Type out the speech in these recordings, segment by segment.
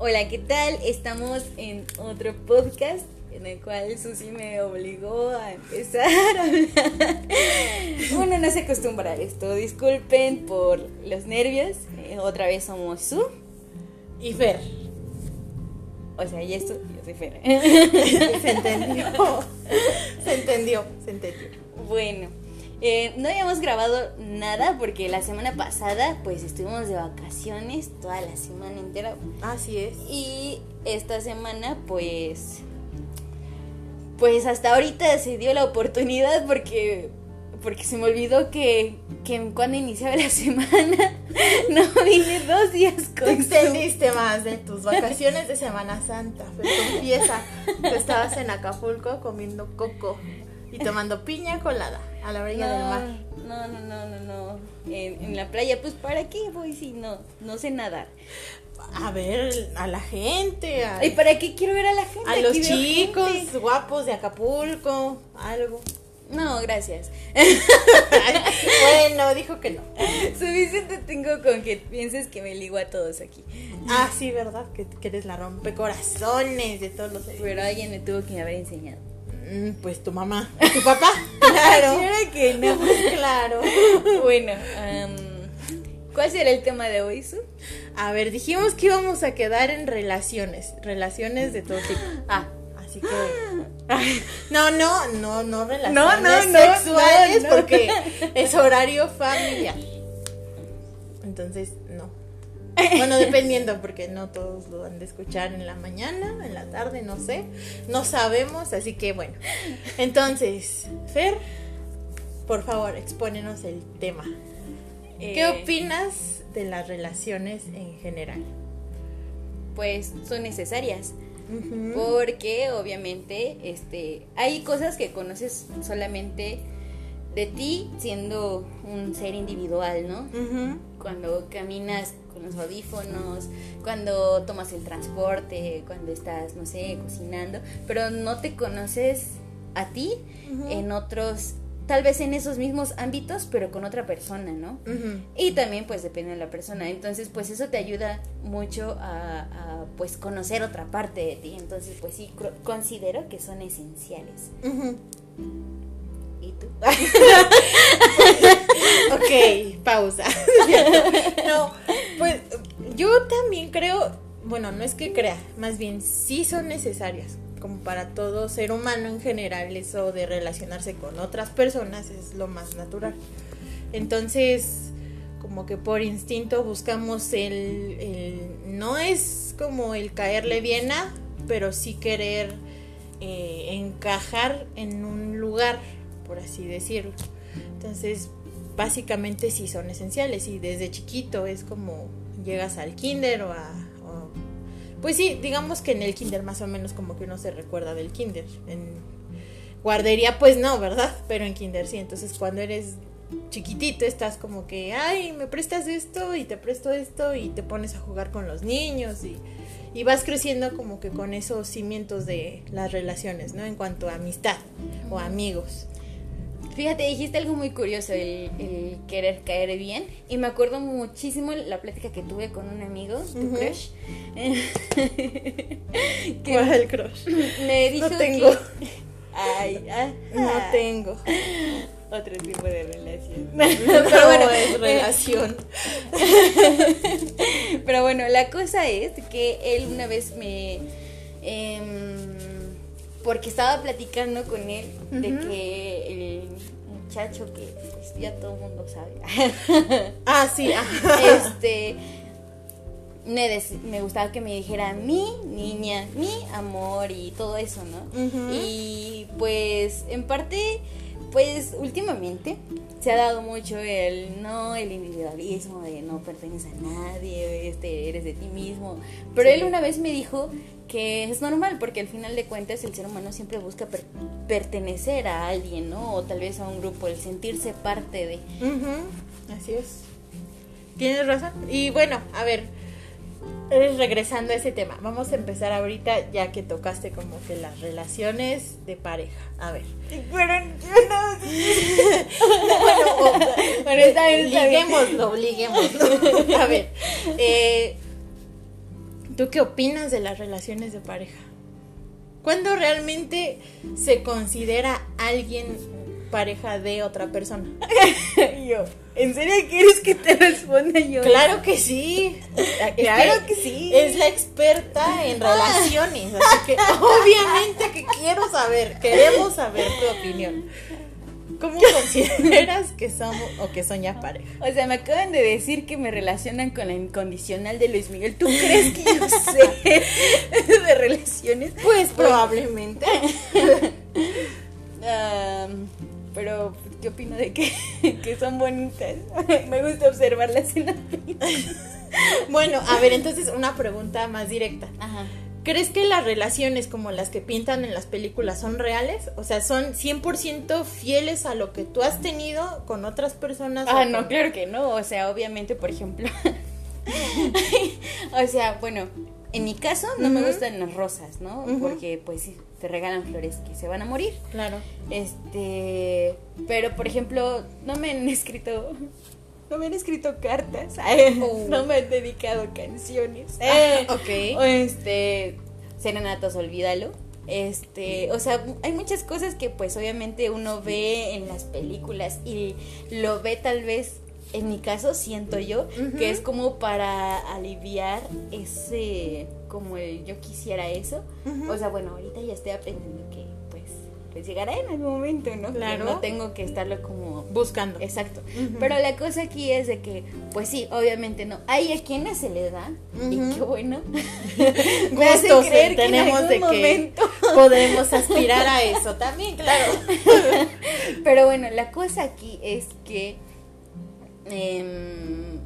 Hola, ¿qué tal? Estamos en otro podcast en el cual Susi me obligó a empezar a hablar. Uno no se acostumbra a esto, disculpen por los nervios. Eh, otra vez somos Su y Fer. O sea, y esto, yo soy Fer. se entendió. Se entendió, se entendió. Bueno. Eh, no habíamos grabado nada porque la semana pasada pues estuvimos de vacaciones toda la semana entera. Así es. Y esta semana pues pues hasta ahorita se dio la oportunidad porque porque se me olvidó que, que cuando iniciaba la semana no vine dos días con Te extendiste más de tus vacaciones de Semana Santa. Pero confiesa que estabas en Acapulco comiendo coco y tomando piña colada a la orilla del mar. No, no, no, no, no. En, en, la playa, pues ¿para qué voy si no, no sé nadar? A ver, a la gente. A, ¿Y para qué quiero ver a la gente? A los chicos guapos de Acapulco, algo. No, gracias. bueno, dijo que no. Suficiente tengo con que pienses que me ligo a todos aquí. Ah, sí, ¿verdad? Que, que eres la rompecorazones de todos los... Pero alguien me tuvo que haber enseñado. Mm, pues tu mamá. ¿Tu papá? Claro. que no. claro. Bueno, um, ¿cuál será el tema de hoy, Su? A ver, dijimos que íbamos a quedar en relaciones. Relaciones de todo tipo. Ah. Así que. No, no, no, no relaciones no, no, sexuales no, no, porque es horario familiar. Entonces. Bueno, dependiendo, porque no todos lo han de escuchar en la mañana, en la tarde, no sé. No sabemos, así que bueno. Entonces, Fer, por favor, expónenos el tema. ¿Qué Eh, opinas de las relaciones en general? Pues son necesarias. Porque obviamente este, hay cosas que conoces solamente de ti siendo un ser individual, ¿no? Cuando caminas con los audífonos, cuando tomas el transporte, cuando estás, no sé, cocinando, pero no te conoces a ti en otros, tal vez en esos mismos ámbitos, pero con otra persona, ¿no? Y también pues depende de la persona. Entonces pues eso te ayuda mucho a, a, pues conocer otra parte de ti. Entonces pues sí, considero que son esenciales. ¿Y tú? Ok, pausa. no, pues yo también creo, bueno, no es que crea, más bien sí son necesarias, como para todo ser humano en general, eso de relacionarse con otras personas es lo más natural. Entonces, como que por instinto buscamos el, no es como el caerle bien a, pero sí querer eh, encajar en un lugar, por así decirlo. Entonces, básicamente sí son esenciales y desde chiquito es como llegas al kinder o a... pues sí, digamos que en el kinder más o menos como que uno se recuerda del kinder. En guardería pues no, ¿verdad? Pero en kinder sí. Entonces cuando eres chiquitito estás como que, ay, me prestas esto y te presto esto y te pones a jugar con los niños y, y vas creciendo como que con esos cimientos de las relaciones, ¿no? En cuanto a amistad o amigos. Fíjate, dijiste algo muy curioso, el, el querer caer bien. Y me acuerdo muchísimo la plática que tuve con un amigo, tu crush. que ¿Cuál es el crush? me dijo No tengo. que- Ay, ah, No tengo. Otro tipo de relación. Pero bueno, es eh, relación. Pero bueno, la cosa es que él una vez me... em, porque estaba platicando con él de que el muchacho que pues, ya todo el mundo sabe, Ah, sí. este, me, me gustaba que me dijera mi niña, mi amor y todo eso, ¿no? Y pues en parte, pues últimamente se ha dado mucho el no, el individualismo de no perteneces a nadie, este, eres de ti mismo. Pero Sí. él una vez me dijo que es normal porque al final de cuentas el ser humano siempre busca per- pertenecer a alguien, ¿no? O tal vez a un grupo, el sentirse parte de... Ujú, Así es. Tienes razón. Y bueno, a ver, regresando a ese tema, vamos a empezar ahorita ya que tocaste como que las relaciones de pareja. A ver. Pero yo no... bueno, o- Bueno, está bien, está bien. liguémoslo, liguémoslo. A ver, eh, ¿Tú qué opinas de las relaciones de pareja? ¿Cuándo realmente se considera alguien pareja de otra persona? yo, ¿en serio quieres que te responda yo? Claro que sí. Claro que, sí. Es la experta en relaciones, así que obviamente que quiero saber, queremos saber tu opinión. ¿Cómo consideras que somos o que son ya pareja? O sea, me acaban de decir que me relacionan con la incondicional de Luis Miguel. ¿Tú crees que yo sé de relaciones? Pues probablemente. Pero, ¿qué opino de que, que son bonitas? me gusta observarlas en la Bueno, a ver, entonces una pregunta más directa. Ajá. ¿Crees que las relaciones como las que pintan en las películas son reales? O sea, ¿son 100% fieles a lo que tú has tenido con otras personas? Ah, no, claro que no. O sea, obviamente, por ejemplo. o sea, bueno, en mi caso no me gustan las rosas, ¿no? Porque pues te regalan flores que se van a morir. Claro. Este, pero por ejemplo, no me han escrito no me han escrito cartas, oh. no me han dedicado canciones. Eh, ok. O este, serenatos, olvídalo. Este, o sea, hay muchas cosas que pues obviamente uno ve en las películas y lo ve tal vez, en mi caso siento yo, que es como para aliviar ese, como el yo quisiera eso. O sea, bueno, ahorita ya estoy aprendiendo que pues llegará en algún momento, ¿no? Claro. no tengo que estarlo como buscando. Exacto. Pero la cosa aquí es de que, pues sí, obviamente no. Hay a quienes se le da, y qué bueno. Me hace creer tenemos que de que podemos aspirar a eso también, claro. Pero bueno, la cosa aquí es que, em,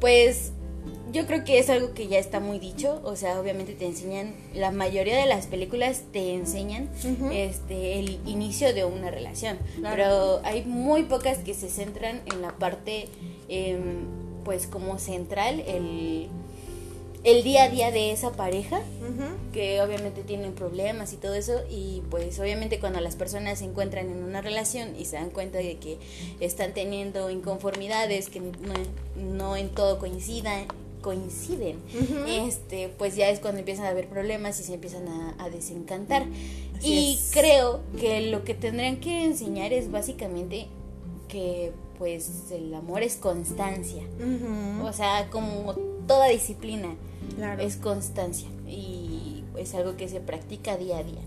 pues yo creo que es algo que ya está muy dicho, o sea, obviamente te enseñan, la mayoría de las películas te enseñan este el inicio de una relación, pero hay muy pocas que se centran en la parte, em, pues como central, el, el día a día de esa pareja, que obviamente tienen problemas y todo eso, y pues obviamente cuando las personas se encuentran en una relación y se dan cuenta de que están teniendo inconformidades, que no, no en todo coincidan, coinciden, este, pues ya es cuando empiezan a haber problemas y se empiezan a, desencantar. y creo que lo que tendrían que enseñar es básicamente que pues el amor es constancia. O sea, como toda disciplina es constancia y es algo que se practica día a día.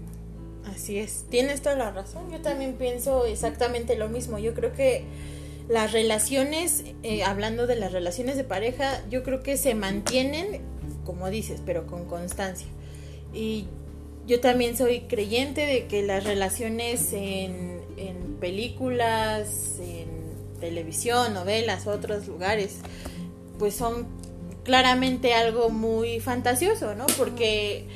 Así es, tienes toda la razón. Yo también pienso exactamente lo mismo. Yo creo que las relaciones, eh, hablando de las relaciones de pareja, yo creo que se mantienen, como dices, pero con constancia. Y yo también soy creyente de que las relaciones en, en películas, en televisión, novelas, otros lugares, pues son claramente algo muy fantasioso, ¿no? Porque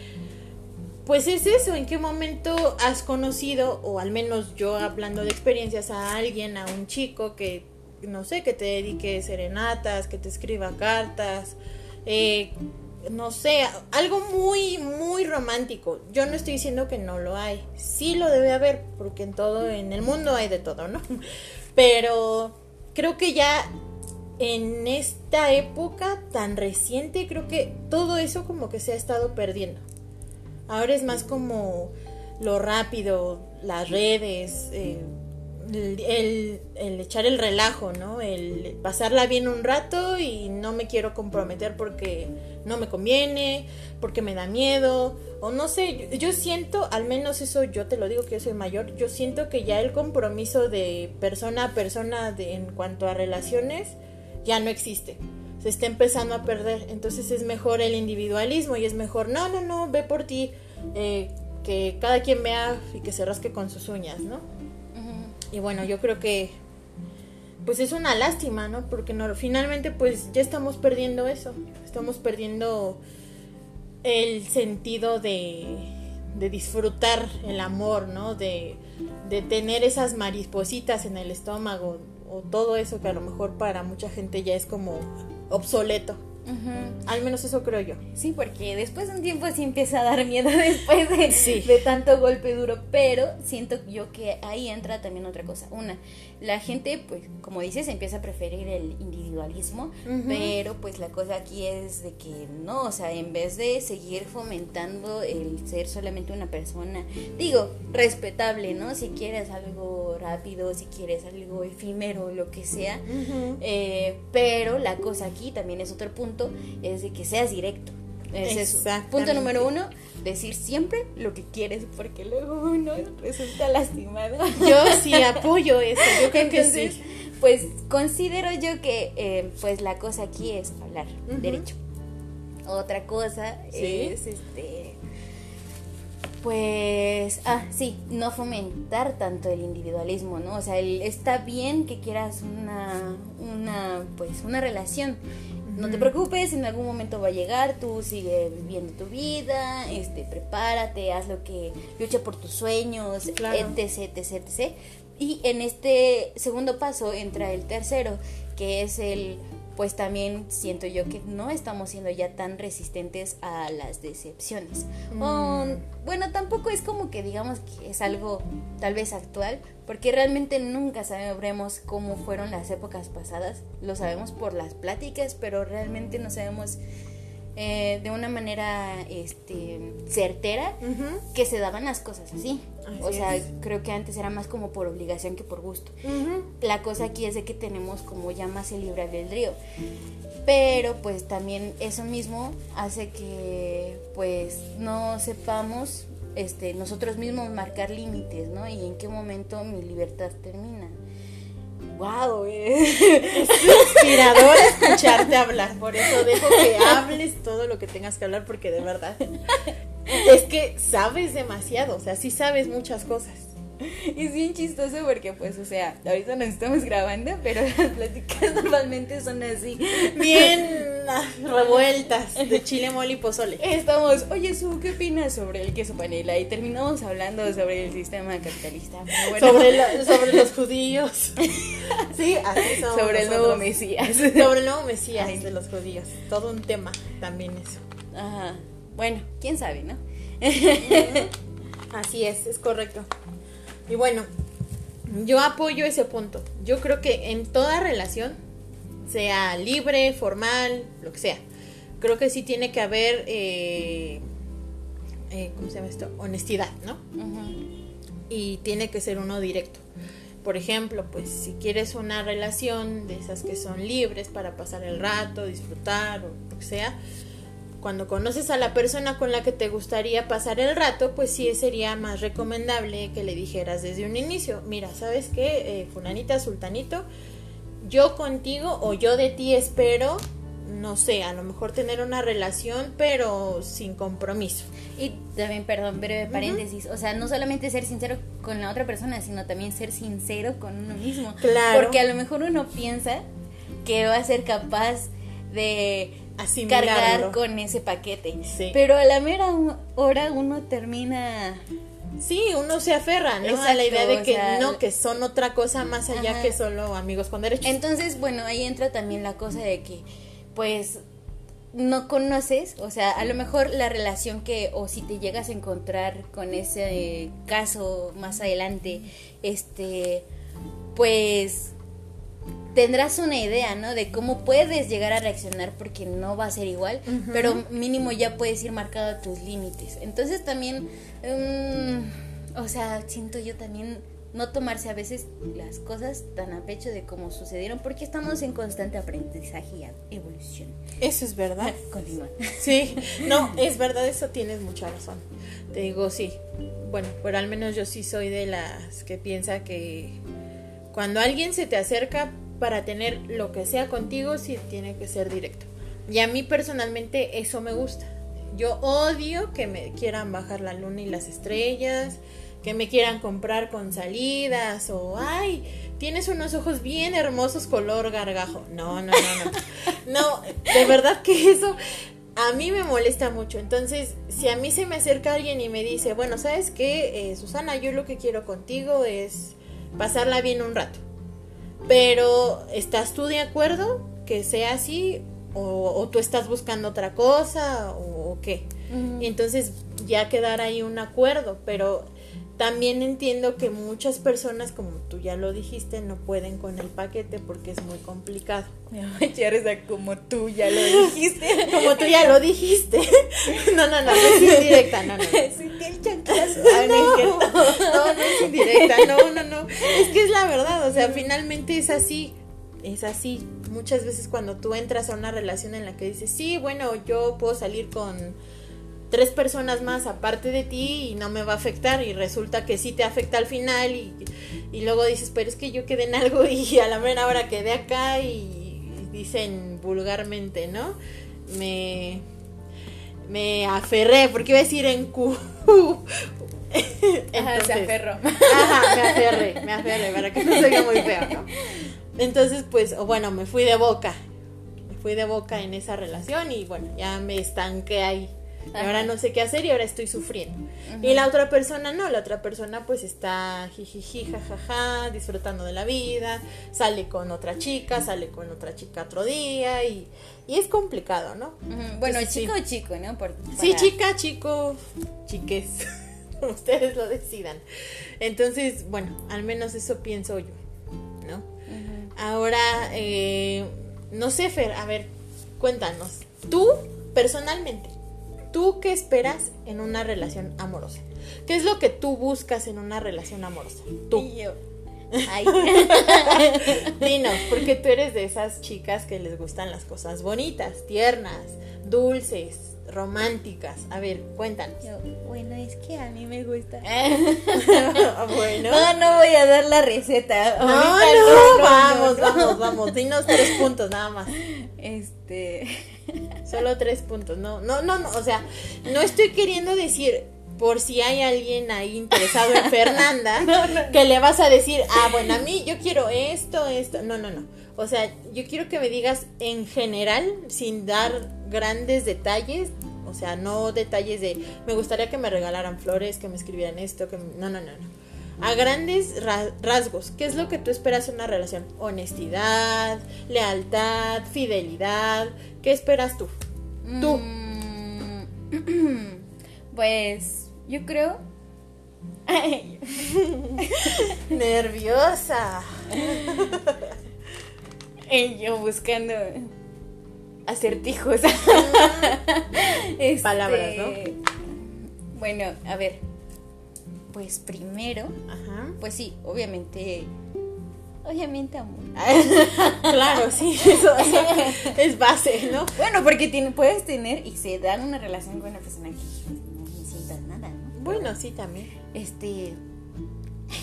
pues es eso, en qué momento has conocido, o al menos yo hablando de experiencias, a alguien, a un chico que, no sé, que te dedique serenatas, que te escriba cartas, eh, no sé, algo muy, muy romántico. Yo no estoy diciendo que no lo hay, sí lo debe haber, porque en todo, en el mundo hay de todo, ¿no? Pero creo que ya en esta época tan reciente, creo que todo eso como que se ha estado perdiendo. Ahora es más como lo rápido, las redes, eh, el, echar el relajo, ¿no? El pasarla bien un rato y no me quiero comprometer porque no me conviene, porque me da miedo, o no sé, yo, siento, al menos eso yo te lo digo que yo soy mayor, yo siento que ya el compromiso de persona a persona de, en cuanto a relaciones ya no existe se está empezando a perder. Entonces es mejor el individualismo y es mejor, no, no, no, ve por ti, eh, que cada quien vea y que se rasque con sus uñas, ¿no? Y bueno, yo creo que pues es una lástima, ¿no? Porque no, finalmente pues ya estamos perdiendo eso, estamos perdiendo el sentido de, de disfrutar el amor, ¿no? De, de tener esas maripositas en el estómago o todo eso que a lo mejor para mucha gente ya es como obsoleto. Al menos eso creo yo. Sí, porque después de un tiempo sí empieza a dar miedo después de, de tanto golpe duro, pero siento yo que ahí entra también otra cosa. Una, la gente, pues, como dices, empieza a preferir el individualismo, pero pues la cosa aquí es de que no, o sea, en vez de seguir fomentando el ser solamente una persona, digo, respetable, ¿no? Si quieres algo rápido, si quieres algo efímero, lo que sea, eh, pero la cosa aquí también es otro punto, es de que seas directo. Es eso. Punto número uno, decir siempre lo que quieres, porque luego uno resulta lastimado. Yo sí apoyo eso, yo creo que sí. Pues considero yo que eh, pues la cosa aquí es hablar derecho. Otra cosa es este pues, ah, sí, no fomentar tanto el individualismo, ¿no? O sea, está bien que quieras una, una, pues, una relación, no te preocupes, en algún momento va a llegar, tú sigue viviendo tu vida, este, prepárate, haz lo que, lucha por tus sueños, etc, etc, etc. Y en este segundo paso entra el tercero, que es el pues también siento yo que no estamos siendo ya tan resistentes a las decepciones. Mm. bueno, tampoco es como que digamos que es algo tal vez actual, porque realmente nunca sabremos cómo fueron las épocas pasadas. Lo sabemos por las pláticas, pero realmente no sabemos eh, de una manera este, certera que se daban las cosas así. o sea, creo que antes era más como por obligación que por gusto. La cosa aquí es de que tenemos como ya más el libre albedrío. Pero pues también eso mismo hace que pues no sepamos este, nosotros mismos marcar límites, ¿no? Y en qué momento mi libertad termina wow, es inspirador escucharte hablar. Por eso dejo que hables todo lo que tengas que hablar, porque de verdad es que sabes demasiado, o sea, sí sabes muchas cosas. Y es bien chistoso porque, pues, o sea, ahorita nos estamos grabando, pero las pláticas normalmente son así. Bien ah, revueltas, de chile, mole y pozole. Estamos, oye, Su, ¿qué opinas sobre el queso panela? Y terminamos hablando sobre el sistema capitalista. sobre, sobre los judíos. Sí, así somos Sobre el nuevo Mesías. Sobre el nuevo Mesías de los judíos. Todo un tema también eso. Ajá. Bueno, quién sabe, ¿no? Así es, es correcto. Y bueno, yo apoyo ese punto. Yo creo que en toda relación, sea libre, formal, lo que sea, creo que sí tiene que haber, eh, eh, ¿cómo se llama esto? Honestidad, ¿no? Y tiene que ser uno directo. Por ejemplo, pues si quieres una relación de esas que son libres para pasar el rato, disfrutar o lo que sea, cuando conoces a la persona con la que te gustaría pasar el rato, pues sí sería más recomendable que le dijeras desde un inicio, mira, ¿sabes qué? Eh, fulanita, sultanito, yo contigo o yo de ti espero, no sé, a lo mejor tener una relación, pero sin compromiso. Y también, perdón, breve paréntesis, o sea, no solamente ser sincero con la otra persona, sino también ser sincero con uno mismo. Claro. Porque a lo mejor uno piensa que va a ser capaz de cargar con ese paquete. Pero a la mera hora uno termina Sí, uno se aferra, ¿no? a la idea de que no, que son otra cosa más allá que solo amigos con derechos. Entonces, bueno, ahí entra también la cosa de que, pues, no conoces, o sea, a lo mejor la relación que, o si te llegas a encontrar con ese caso más adelante, este, pues tendrás una idea, ¿no? De cómo puedes llegar a reaccionar porque no va a ser igual, pero mínimo ya puedes ir marcado tus límites. Entonces también, mm, o sea, siento yo también no tomarse a veces las cosas tan a pecho de cómo sucedieron porque estamos en constante aprendizaje y evolución. Eso es verdad. Continúa. Sí, no, es verdad, eso tienes mucha razón. Te digo, sí. Bueno, pero al menos yo sí soy de las que piensa que cuando alguien se te acerca para tener lo que sea contigo, sí tiene que ser directo. Y a mí personalmente eso me gusta. Yo odio que me quieran bajar la luna y las estrellas, que me quieran comprar con salidas o, ay, tienes unos ojos bien hermosos color gargajo. No, no, no, no. No, de verdad que eso a mí me molesta mucho. Entonces, si a mí se me acerca alguien y me dice, bueno, ¿sabes qué, eh, Susana? Yo lo que quiero contigo es pasarla bien un rato. Pero, ¿estás tú de acuerdo que sea así? o, tú estás buscando otra cosa o, qué. Y entonces ya quedar ahí un acuerdo, pero también entiendo que muchas personas, como tú ya lo dijiste, no pueden con el paquete porque es muy complicado. Ya como tú ya lo dijiste. como tú ya lo dijiste. No, no, no, no es indirecta, no, no. el chanclazo. no, no, no, no es indirecta, no, no, no. Es que es la verdad, o sea, finalmente es así es así. Muchas veces cuando tú entras a una relación en la que dices, sí, bueno, yo puedo salir con tres personas más aparte de ti y no me va a afectar y resulta que sí te afecta al final y, luego dices, pero es que yo quedé en algo y a la mera hora quedé acá y, dicen vulgarmente, ¿no? Me, me aferré, porque iba a decir en Q. Entonces, se aferró. Ajá, me aferré, me aferré, para que no se vea muy feo, ¿no? Entonces, pues, bueno, me fui de boca. Me fui de boca en esa relación y bueno, ya me estanqué ahí. Y ahora no sé qué hacer y ahora estoy sufriendo. Y la otra persona no, la otra persona pues está jijiji, jajaja, disfrutando de la vida, sale con otra chica, sale con otra chica otro día y, y es complicado, ¿no? Bueno, chico o chico, ¿no? Sí, chica, chico, chiques, ustedes lo decidan. Entonces, bueno, al menos eso pienso yo, ¿no? Ahora, eh, no sé, Fer, a ver, cuéntanos. Tú, personalmente, ¿tú qué esperas en una relación amorosa? ¿Qué es lo que tú buscas en una relación amorosa? Tú. Y yo. Ay. Dinos, porque tú eres de esas chicas que les gustan las cosas bonitas, tiernas, dulces, románticas. A ver, cuéntanos. bueno, es que a mí me gusta. bueno. No, no voy a dar la receta. No, no, vamos, vamos, vamos. Dinos tres puntos nada más. Este. Solo tres puntos. No, no, no, no. O sea, no estoy queriendo decir por si hay alguien ahí interesado en Fernanda, que le vas a decir, ah, bueno, a mí yo quiero esto, esto. No, no, no. O sea, yo quiero que me digas en general, sin dar grandes detalles, o sea, no detalles de, me gustaría que me regalaran flores, que me escribieran esto, que... No, no, no, no. A grandes rasgos, ¿qué es lo que tú esperas en una relación? Honestidad, lealtad, fidelidad, ¿qué esperas tú? Tú. Mm, pues yo creo... Nerviosa. y yo buscando acertijos. este, Palabras, ¿no? Bueno, a ver. Pues primero, Ajá. pues sí, obviamente. Obviamente amor. Claro, sí, eso, es base, ¿no? Bueno, porque puedes tener y se dan una relación con una persona que no necesitas nada, ¿no? Bueno, sí, también. Este.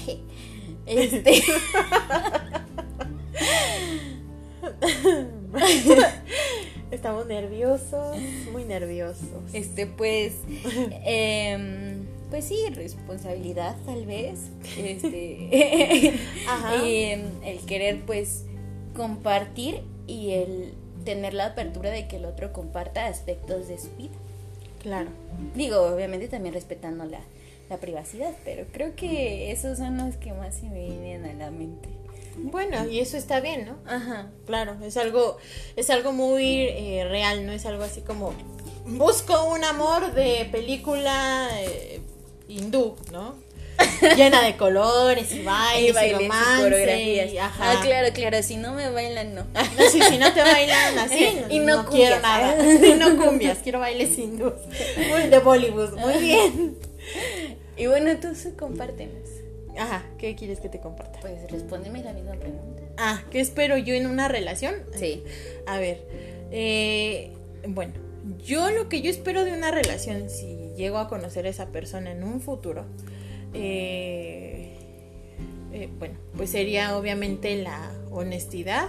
Este. Estamos nerviosos, muy nerviosos. Este, pues, em, pues sí, responsabilidad tal vez. Este, em, el querer, pues, compartir y el tener la apertura de que el otro comparta aspectos de su vida. Claro. Digo, obviamente también respetando la, la privacidad, pero creo que esos son los que más se me vienen a la mente. Bueno, y eso está bien, ¿no? Ajá. Claro, es algo, es algo muy eh, real, no es algo así como busco un amor de película eh, hindú, ¿no? Llena de colores y bailes y, bailes, y coreografías. ajá. Ah, claro, claro, si no me bailan, no. no si, si, no te bailan así, y no, quiero nada. Y no cumbias, quiero bailes hindú. Muy de Bollywood, muy bien. Y bueno, tú compártenos. Ajá, ¿qué quieres que te comparta? Pues respóndeme la misma pregunta. Ah, ¿qué espero yo en una relación? Sí. A ver, eh, bueno, yo lo que yo espero de una relación, si llego a conocer a esa persona en un futuro, eh, eh, bueno, pues sería obviamente la honestidad,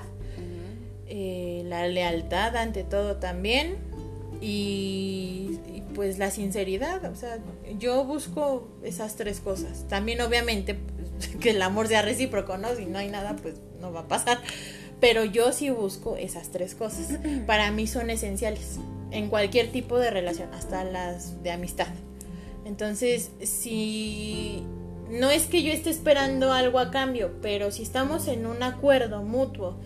la lealtad ante todo también y pues la sinceridad, o sea, yo busco esas tres cosas. También obviamente que el amor sea recíproco, ¿no? Si no hay nada, pues no va a pasar. Pero yo sí busco esas tres cosas. Para mí son esenciales en cualquier tipo de relación, hasta las de amistad. Entonces, si no es que yo esté esperando algo a cambio, pero si estamos en un acuerdo mutuo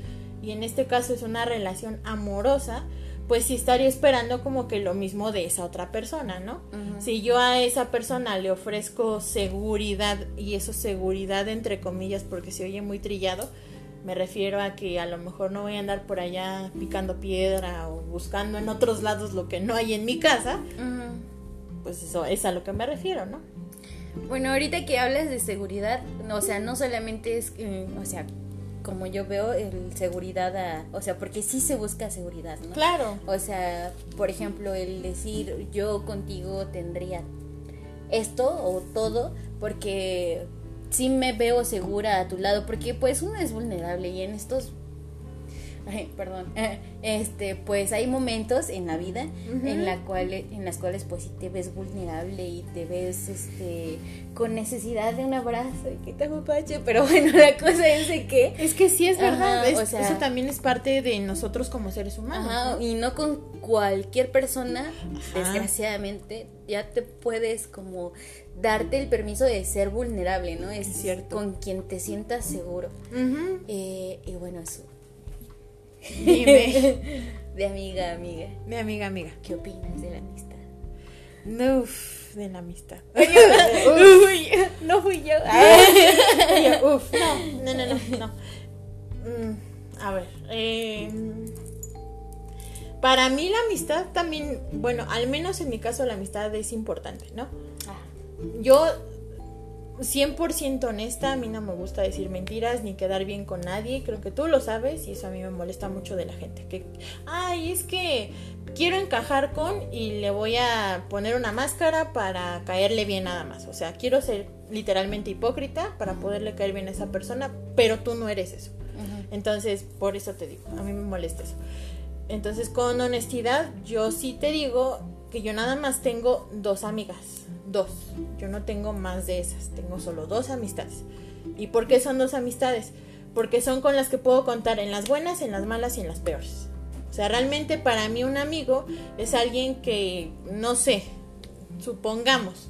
y en este caso es una relación amorosa, pues sí estaría esperando como que lo mismo de esa otra persona, ¿no? Si yo a esa persona le ofrezco seguridad, y eso seguridad entre comillas porque se oye muy trillado, me refiero a que a lo mejor no voy a andar por allá picando piedra o buscando en otros lados lo que no hay en mi casa, pues eso es a lo que me refiero, ¿no? Bueno, ahorita que hablas de seguridad, o sea, no solamente es, o sea, como yo veo, el seguridad, a, o sea, porque sí se busca seguridad, ¿no? Claro. O sea, por ejemplo, el decir yo contigo tendría esto o todo, porque sí me veo segura a tu lado, porque pues uno es vulnerable y en estos perdón, este, pues hay momentos en la vida en la cual, en las cuales pues sí te ves vulnerable y te ves, este, con necesidad de un abrazo y que te pache, pero bueno, la cosa es de que es que sí es verdad, eso también es parte de nosotros como seres humanos, y no con cualquier persona, desgraciadamente, ya te puedes como darte el permiso de ser vulnerable, ¿no? Es, cierto. Con quien te sientas seguro. Eh, y bueno, eso Dime. De amiga, amiga. De amiga, amiga. ¿Qué opinas de la amistad? No, de la amistad. Uy, no fui yo. uf, no, no, no, no. Mm, a ver, eh, para mí la amistad también, bueno, al menos en mi caso la amistad es importante, ¿no? Ah. Yo 100% honesta, a mí no me gusta decir mentiras ni quedar bien con nadie, creo que tú lo sabes y eso a mí me molesta mucho de la gente, que, ay, es que quiero encajar con y le voy a poner una máscara para caerle bien nada más, o sea, quiero ser literalmente hipócrita para poderle caer bien a esa persona, pero tú no eres eso. Entonces, por eso te digo, a mí me molesta eso. Entonces, con honestidad, yo sí te digo que yo nada más tengo dos amigas dos. Yo no tengo más de esas, tengo solo dos amistades. ¿Y por qué son dos amistades? Porque son con las que puedo contar en las buenas, en las malas y en las peores. O sea, realmente para mí un amigo es alguien que, no sé, supongamos,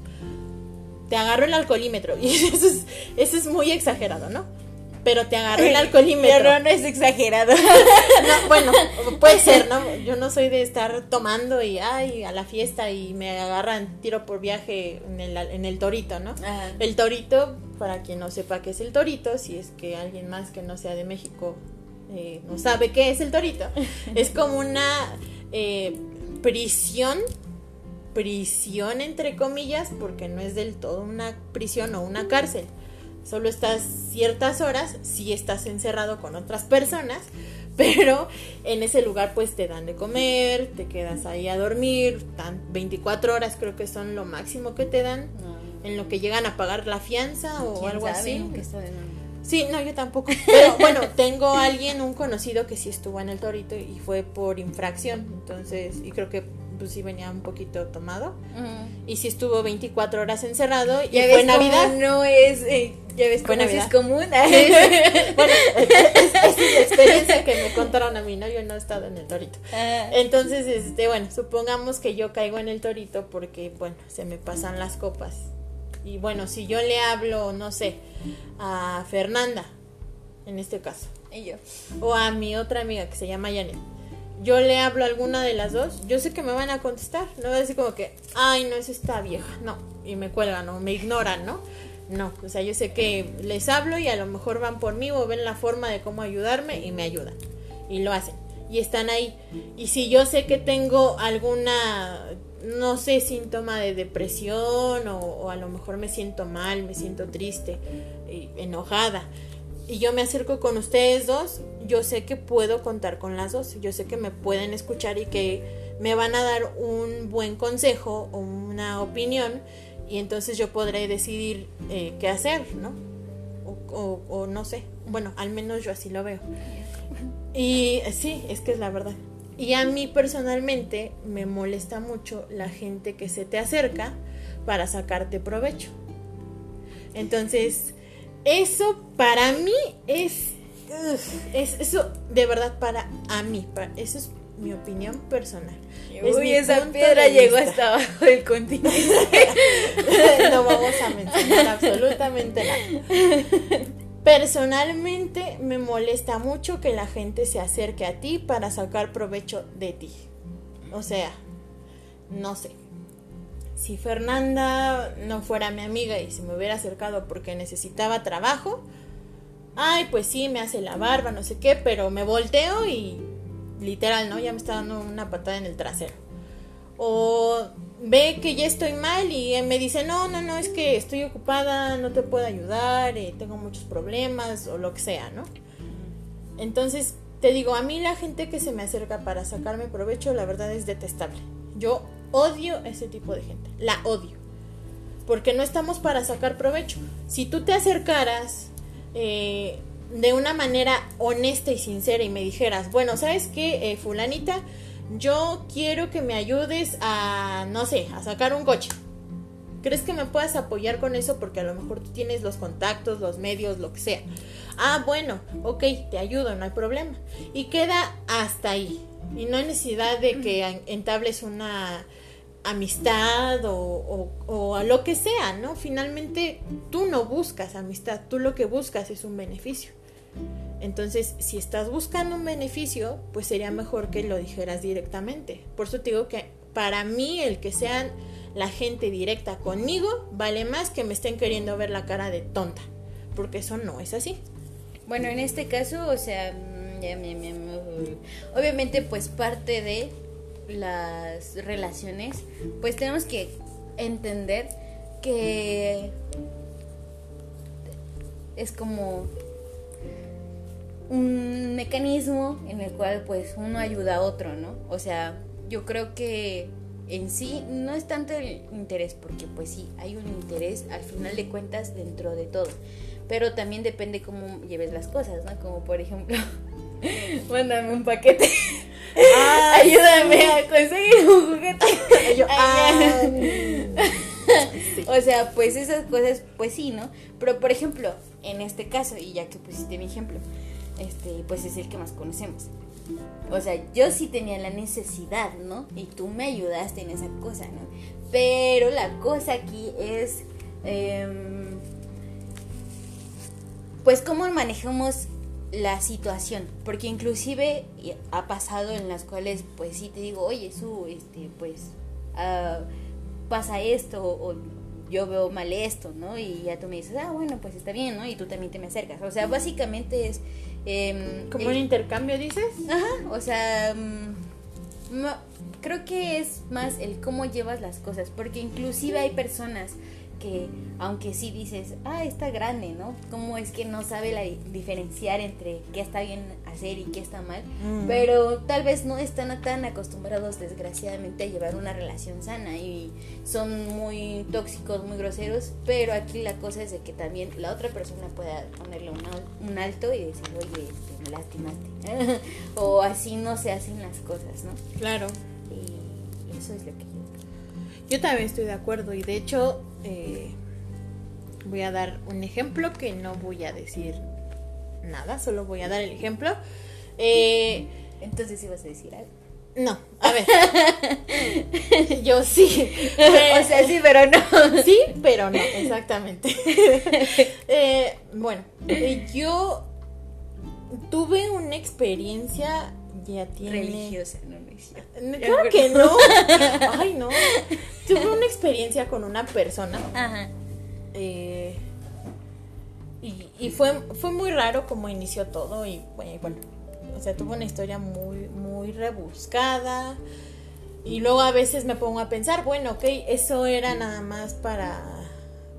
te agarro el alcoholímetro. Y eso es, eso es muy exagerado, ¿no? Pero te agarró el alcoholímetro. Pero no es exagerado. bueno, puede ser, ¿no? Yo no soy de estar tomando y, ay, a la fiesta y me agarran tiro por viaje en el, en el torito, ¿no? El torito, para quien no sepa qué es el torito, si es que alguien más que no sea de México eh, no sabe qué es el torito, es como una eh, prisión prisión entre comillas porque no es del todo una prisión o una cárcel solo estás ciertas horas, si estás encerrado con otras personas, pero en ese lugar pues te dan de comer, te quedas ahí a dormir, 24 horas creo que son lo máximo que te dan, en lo que llegan a pagar la fianza o algo así. Sí, no, yo tampoco. Pero bueno, tengo alguien, un conocido que sí estuvo en el torito y fue por infracción. Entonces, y creo que pues sí venía un poquito tomado. Y sí estuvo 24 horas encerrado. Y fue Navidad. No es, eh, ya ves cómo es común. bueno, es, la experiencia que me contaron a mí, ¿no? Yo no he estado en el torito. Ah. Entonces, este, bueno, supongamos que yo caigo en el torito porque, bueno, se me pasan las copas. Y bueno, si yo le hablo, no sé, a Fernanda, en este caso. Y yo. O a mi otra amiga que se llama Janet yo le hablo a alguna de las dos, yo sé que me van a contestar. No voy a decir como que, ay, no es esta vieja. No, y me cuelgan o me ignoran, ¿no? No, o sea, yo sé que les hablo y a lo mejor van por mí o ven la forma de cómo ayudarme y me ayudan. Y lo hacen. Y están ahí. Y si yo sé que tengo alguna, no sé, síntoma de depresión o, o a lo mejor me siento mal, me siento triste, enojada y yo me acerco con ustedes dos, yo sé que puedo contar con las dos, yo sé que me pueden escuchar y que me van a dar un buen consejo o una opinión y entonces yo podré decidir eh, qué hacer, ¿no? O, o, no sé, bueno, al menos yo así lo veo. Y sí, es que es la verdad. Y a mí personalmente me molesta mucho la gente que se te acerca para sacarte provecho. Entonces, eso para mí es, es eso de verdad para a mí, para, eso es mi opinión personal. Uy, esa piedra llegó hasta abajo del continente. no vamos a mencionar absolutamente nada. Personalmente me molesta mucho que la gente se acerque a ti para sacar provecho de ti. O sea, no sé. Si Fernanda no fuera mi amiga y se me hubiera acercado porque necesitaba trabajo, ay, pues sí, me hace la barba, no sé qué, pero me volteo y literal, ¿no? Ya me está dando una patada en el trasero. O ve que ya estoy mal y me dice, no, no, no, es que estoy ocupada, no te puedo ayudar, eh, tengo muchos problemas o lo que sea, ¿no? Entonces, te digo, a mí la gente que se me acerca para sacarme provecho, la verdad es detestable. Yo odio ese tipo de gente, la odio. Porque no estamos para sacar provecho. Si tú te acercaras eh, de una manera honesta y sincera y me dijeras, bueno, ¿sabes qué, eh, fulanita? Yo quiero que me ayudes a, no sé, a sacar un coche. ¿Crees que me puedas apoyar con eso? Porque a lo mejor tú tienes los contactos, los medios, lo que sea. Ah, bueno, ok, te ayudo, no hay problema. Y queda hasta ahí. Y no hay necesidad de que entables una amistad o, o, a lo que sea, ¿no? Finalmente tú no buscas amistad, tú lo que buscas es un beneficio. Entonces, si estás buscando un beneficio, pues sería mejor que lo dijeras directamente. Por eso te digo que para mí el que sean la gente directa conmigo vale más que me estén queriendo ver la cara de tonta, porque eso no es así. Bueno, en este caso, o sea, mm, obviamente pues parte de las relaciones, pues tenemos que entender que es como un mecanismo en el cual pues uno ayuda a otro, ¿no? O sea, yo creo que en sí no es tanto el interés, porque pues sí, hay un interés al final de cuentas dentro de todo, pero también depende cómo lleves las cosas, ¿no? Como por ejemplo, mándame un paquete. Ayúdame a conseguir un juguete. Ah. O sea, pues esas cosas, pues sí, ¿no? Pero por ejemplo, en este caso, y ya que pusiste mi ejemplo, este, pues es el que más conocemos. O sea, yo sí tenía la necesidad, ¿no? Y tú me ayudaste en esa cosa, ¿no? Pero la cosa aquí es, em, pues, cómo manejamos la situación. Porque inclusive ha pasado en las cuales, pues, sí te digo, oye, su, este, pues, ah, pasa esto, o yo veo mal esto, ¿no? Y ya tú me dices, ah, bueno, pues está bien, ¿no? Y tú también te me acercas. O sea, básicamente es Em, ¿Como un intercambio dices? Ajá, o sea, mm, creo que es más el cómo llevas las cosas, porque inclusive hay personas que aunque sí dices, ah, está grande, ¿no? ¿Cómo es que no sabe la, diferenciar entre qué está bien hacer y qué está mal? Mm. Pero tal vez no están tan acostumbrados, desgraciadamente, a llevar una relación sana y son muy tóxicos, muy groseros, pero aquí la cosa es de que también la otra persona pueda ponerle un, alto y decir, oye, este, me lastimaste. o así no se hacen las cosas, ¿no? Claro. Y eso es lo que yo yo también estoy de acuerdo y de hecho eh, voy a dar un ejemplo que no voy a decir nada, solo voy a dar el ejemplo. Eh, Entonces ibas a decir algo. No, a ver. Yo sí. o sea, sí, pero no. Sí, pero no, exactamente. Eh, bueno, yo tuve una experiencia ya tiene... Religiosa, no, no Claro que no. Ay, no. Tuve una experiencia con una persona. Ajá. Eh, y, fue, fue muy raro como inició todo y bueno, o sea, tuvo una historia muy, muy rebuscada. Y luego a veces me pongo a pensar, bueno, ok, eso era nada más para,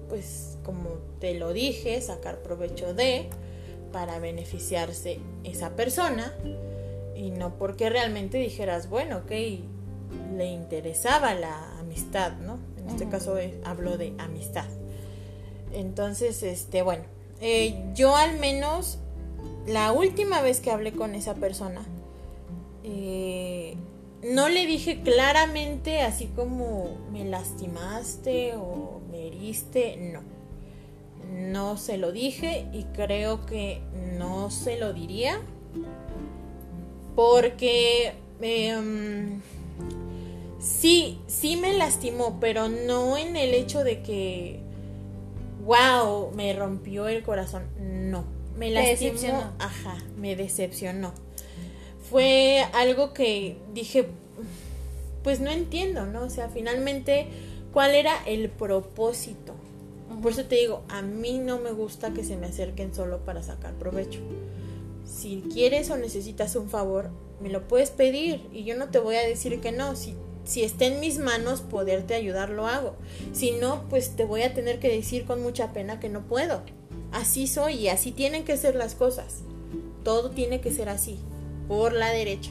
pues, como te lo dije, sacar provecho de, para beneficiarse esa persona y no porque realmente dijeras, bueno, ok, le interesaba la amistad, ¿no? En este caso hablo de amistad. Entonces, este, bueno, eh, yo al menos la última vez que hablé con esa persona, eh, no le dije claramente así como me lastimaste o me heriste, no. No se lo dije y creo que no se lo diría porque em, sí, sí me lastimó, pero no en el hecho de que, wow, me rompió el corazón. No, me lastimó. Ajá, me decepcionó. Fue algo que dije, pues no entiendo, ¿no? O sea, finalmente, ¿cuál era el propósito? Por eso te digo, a mí no me gusta que se me acerquen solo para sacar provecho. Si quieres o necesitas un favor, me lo puedes pedir y yo no te voy a decir que no. Si, si está en mis manos poderte ayudar, lo hago. Si no, pues te voy a tener que decir con mucha pena que no puedo. Así soy y así tienen que ser las cosas. Todo tiene que ser así, por la derecha.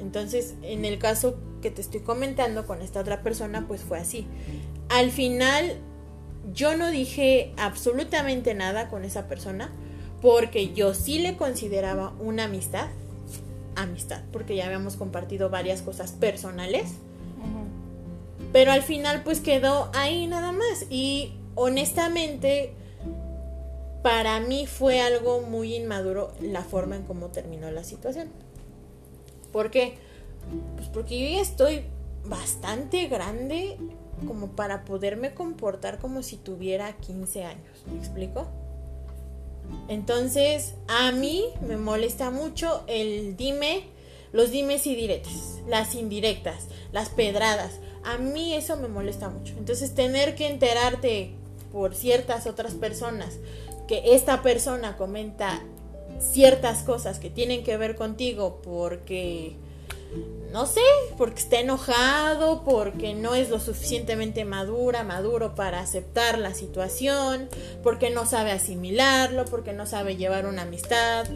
Entonces, en el caso que te estoy comentando con esta otra persona, pues fue así. Al final, yo no dije absolutamente nada con esa persona porque yo sí le consideraba una amistad. Amistad, porque ya habíamos compartido varias cosas personales. Pero al final pues quedó ahí nada más. Y honestamente, para mí fue algo muy inmaduro la forma en cómo terminó la situación. ¿Por qué? Pues porque yo ya estoy bastante grande como para poderme comportar como si tuviera 15 años. ¿Me explico? Entonces, a mí me molesta mucho el dime, los dimes y diretes, las indirectas, las pedradas. A mí eso me molesta mucho. Entonces, tener que enterarte por ciertas otras personas que esta persona comenta ciertas cosas que tienen que ver contigo porque no sé, porque está enojado, porque no es lo suficientemente madura, maduro para aceptar la situación, porque no sabe asimilarlo, porque no sabe llevar una amistad,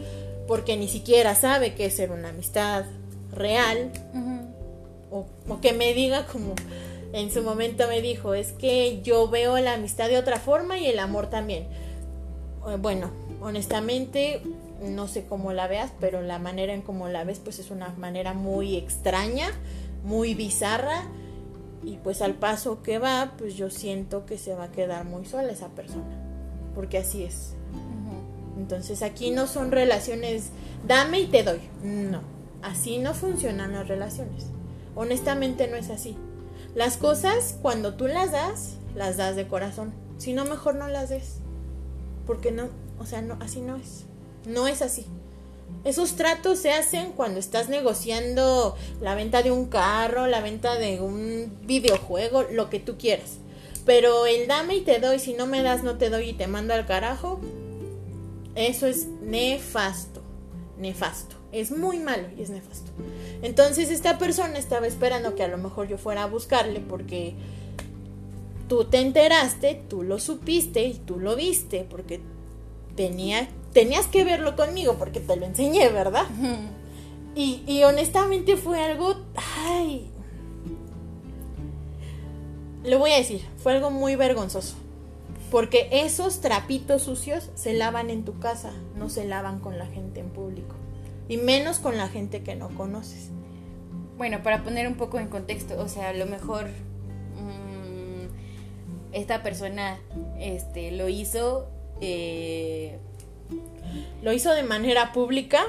porque ni siquiera sabe qué es ser una amistad real, o, o que me diga como en su momento me dijo, es que yo veo la amistad de otra forma y el amor también. Eh, bueno, honestamente, no sé cómo la veas, pero la manera en cómo la ves pues es una manera muy extraña, muy bizarra y pues al paso que va pues yo siento que se va a quedar muy sola esa persona, porque así es. Entonces aquí no son relaciones dame y te doy, no, así no funcionan las relaciones. Honestamente no es así. Las cosas cuando tú las das, las das de corazón, si no mejor no las des. Porque no, o sea, no así no es. No es así. Esos tratos se hacen cuando estás negociando la venta de un carro, la venta de un videojuego, lo que tú quieras. Pero el dame y te doy, si no me das no te doy y te mando al carajo, eso es nefasto, nefasto. Es muy malo y es nefasto. Entonces esta persona estaba esperando que a lo mejor yo fuera a buscarle porque tú te enteraste, tú lo supiste y tú lo viste porque tenía tenías que verlo conmigo porque te lo enseñé, ¿verdad? y, y honestamente fue algo, ay, lo voy a decir, fue algo muy vergonzoso. Porque esos trapitos sucios se lavan en tu casa, no se lavan con la gente en público. Y menos con la gente que no conoces. Bueno, para poner un poco en contexto, o sea, a lo mejor mmm, esta persona este, lo hizo eh, lo hizo de manera pública.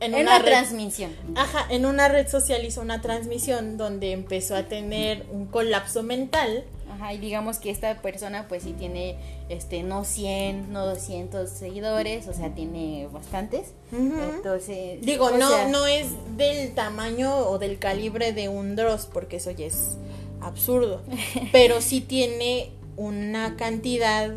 En, una, transmisión. Ajá, en una red social hizo una transmisión donde empezó a tener un colapso mental. Ajá, y digamos que esta persona pues sí tiene, este, no 100, no 200 seguidores, o sea, tiene bastantes. Entonces... Digo, no, no es del tamaño o del calibre de un Dross, porque eso ya es absurdo, pero sí tiene una cantidad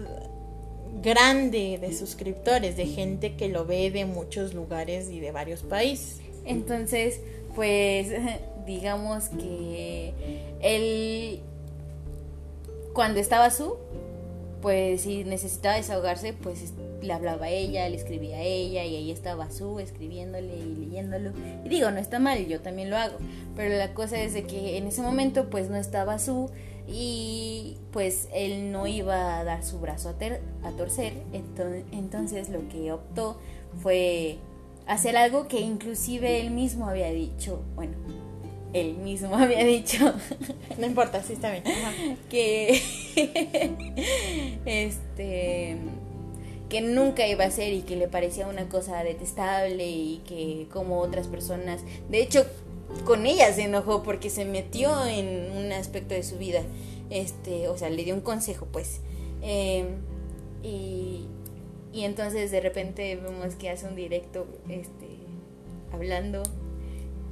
grande de suscriptores, de gente que lo ve de muchos lugares y de varios países. Entonces, pues digamos que él, cuando estaba su, pues si necesitaba desahogarse, pues le hablaba a ella, le escribía a ella y ahí estaba su escribiéndole y leyéndolo. Y digo, no está mal, yo también lo hago, pero la cosa es que en ese momento pues no estaba su y pues él no iba a dar su brazo a, a torcer, entonces, lo que optó fue hacer algo que inclusive él mismo había dicho, bueno, él mismo había dicho, no importa, sí está bien, que este que nunca iba a hacer y que le parecía una cosa detestable y que como otras personas, de hecho con ella se enojó porque se metió en un aspecto de su vida. Este, o sea, le dio un consejo, pues. Em, y, y entonces de repente vemos que hace un directo este, hablando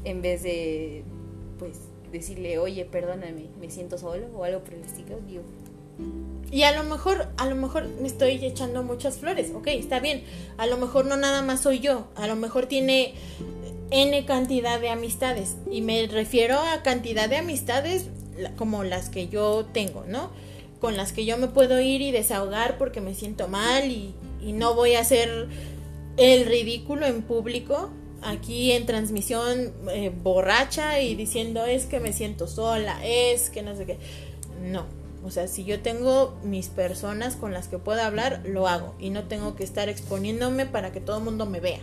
en vez de, pues, decirle, oye, perdóname, me siento solo o algo por el estilo. Y a lo mejor, a lo mejor me estoy echando muchas flores, ok, está bien. A lo mejor no nada más soy yo, a lo mejor tiene N cantidad de amistades. Y me refiero a cantidad de amistades como las que yo tengo, ¿no? Con las que yo me puedo ir y desahogar porque me siento mal y, no voy a hacer el ridículo en público aquí en transmisión eh, borracha y diciendo es que me siento sola, es que no sé qué. No, o sea, si yo tengo mis personas con las que puedo hablar, lo hago y no tengo que estar exponiéndome para que todo el mundo me vea,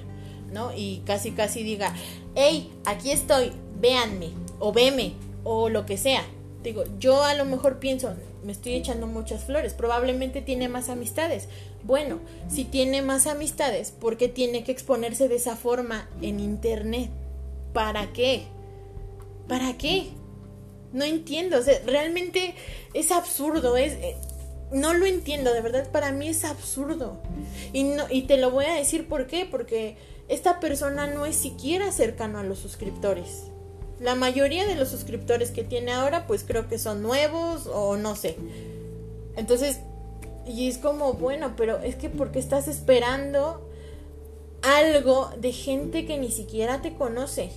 Y casi casi diga, hey, aquí estoy, véanme o veme o lo que sea. Digo, yo a lo mejor pienso, me estoy echando muchas flores, probablemente tiene más amistades. Bueno, si tiene más amistades, ¿por qué tiene que exponerse de esa forma en internet? ¿Para qué? ¿Para qué? No entiendo, o sea, realmente es absurdo, eh, no lo entiendo, de verdad para mí es absurdo. Y te lo voy a decir por qué, porque esta persona no es siquiera cercano a los suscriptores. La mayoría de los suscriptores que tiene ahora, pues creo que son nuevos o no sé. Entonces, y es como, bueno, pero es que porque estás esperando algo de gente que ni siquiera te conoce,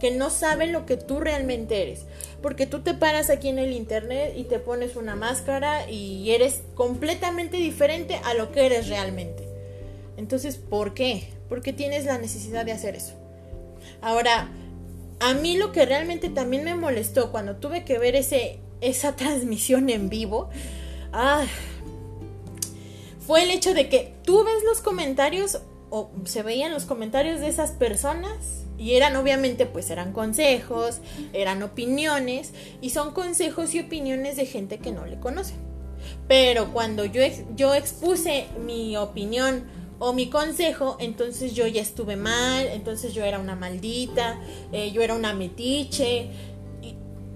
que no sabe lo que tú realmente eres. Porque tú te paras aquí en el internet y te pones una máscara y eres completamente diferente a lo que eres realmente. Entonces, ¿por qué? Porque tienes la necesidad de hacer eso. Ahora, a mí lo que realmente también me molestó cuando tuve que ver ese, esa transmisión en vivo, fue el hecho de que tú ves los comentarios o se veían los comentarios de esas personas y eran obviamente pues eran consejos, eran opiniones y son consejos y opiniones de gente que no le conoce. Pero cuando yo, yo expuse mi opinión o mi consejo, entonces yo ya estuve mal, entonces yo era una maldita, eh, yo era una metiche.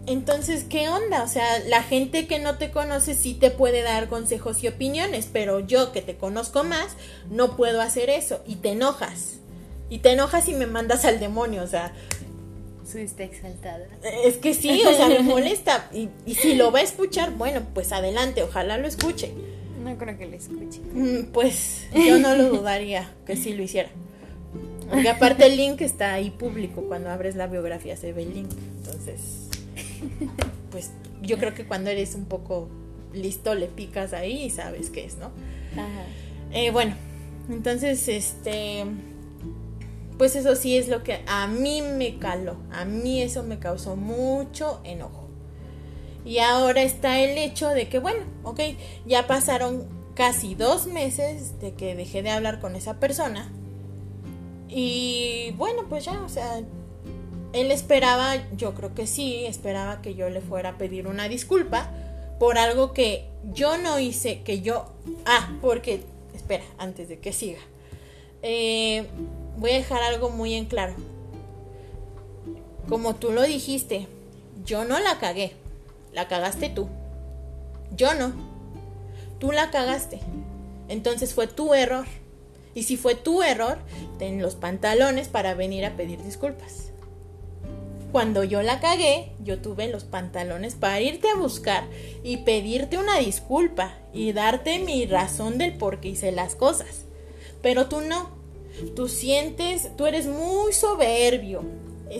entonces, ¿qué onda? O sea, la gente que no te conoce sí te puede dar consejos y opiniones, pero yo que te conozco más, no puedo hacer eso. Y te enojas. Y te enojas y me mandas al demonio, o sea. Subiste exaltada. Es que sí, o sea, me molesta. Y, y si lo va a escuchar, bueno, pues adelante, ojalá lo escuche. No creo que lo escuche. Mm, pues yo no lo dudaría que sí lo hiciera. Porque aparte el link está ahí público, cuando abres la biografía se ve el link. Entonces, pues yo creo que cuando eres un poco listo le picas ahí y sabes qué es, ¿no? Ajá. Eh, bueno, entonces, este, pues eso sí es lo que a mí me caló, a mí eso me causó mucho enojo. Y ahora está el hecho de que, bueno, ok, ya pasaron casi dos meses de que dejé de hablar con esa persona. Y bueno, pues ya, o sea, él esperaba, yo creo que sí, esperaba que yo le fuera a pedir una disculpa por algo que yo no hice, que yo... Ah, porque, espera, antes de que siga. Eh, voy a dejar algo muy en claro. Como tú lo dijiste, yo no la cagué. La cagaste tú. Yo no. Tú la cagaste. Entonces fue tu error. Y si fue tu error, ten los pantalones para venir a pedir disculpas. Cuando yo la cagué, yo tuve los pantalones para irte a buscar y pedirte una disculpa y darte mi razón del por qué hice las cosas. Pero tú no. Tú sientes, tú eres muy soberbio.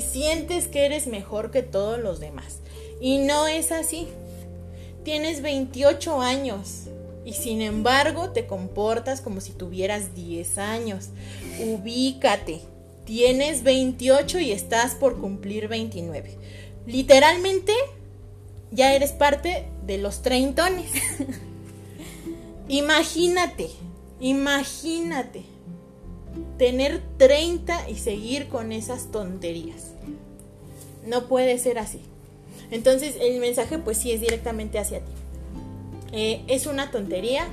Sientes que eres mejor que todos los demás. Y no es así. Tienes 28 años y sin embargo te comportas como si tuvieras 10 años. Ubícate. Tienes 28 y estás por cumplir 29. Literalmente ya eres parte de los treintones. imagínate, imagínate tener 30 y seguir con esas tonterías. No puede ser así. Entonces el mensaje pues sí es directamente hacia ti. Eh, es una tontería,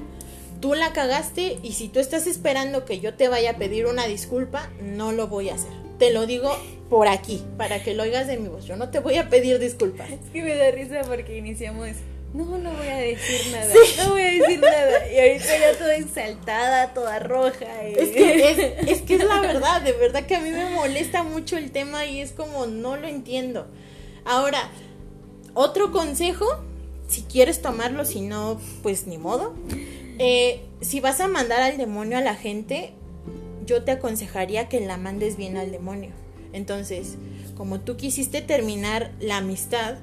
tú la cagaste y si tú estás esperando que yo te vaya a pedir una disculpa, no lo voy a hacer. Te lo digo por aquí, para que lo oigas de mi voz. Yo no te voy a pedir disculpas. Es que me da risa porque iniciamos no, no voy a decir nada. No voy a decir nada. Y ahorita ya toda exaltada, toda roja. Es, que es, es, que es la verdad, de verdad que a mí me molesta mucho el tema y es como no lo entiendo. Ahora, otro consejo, si quieres tomarlo, si no, pues ni modo. Eh, si vas a mandar al demonio a la gente, yo te aconsejaría que la mandes bien al demonio. Entonces, como tú quisiste terminar la amistad,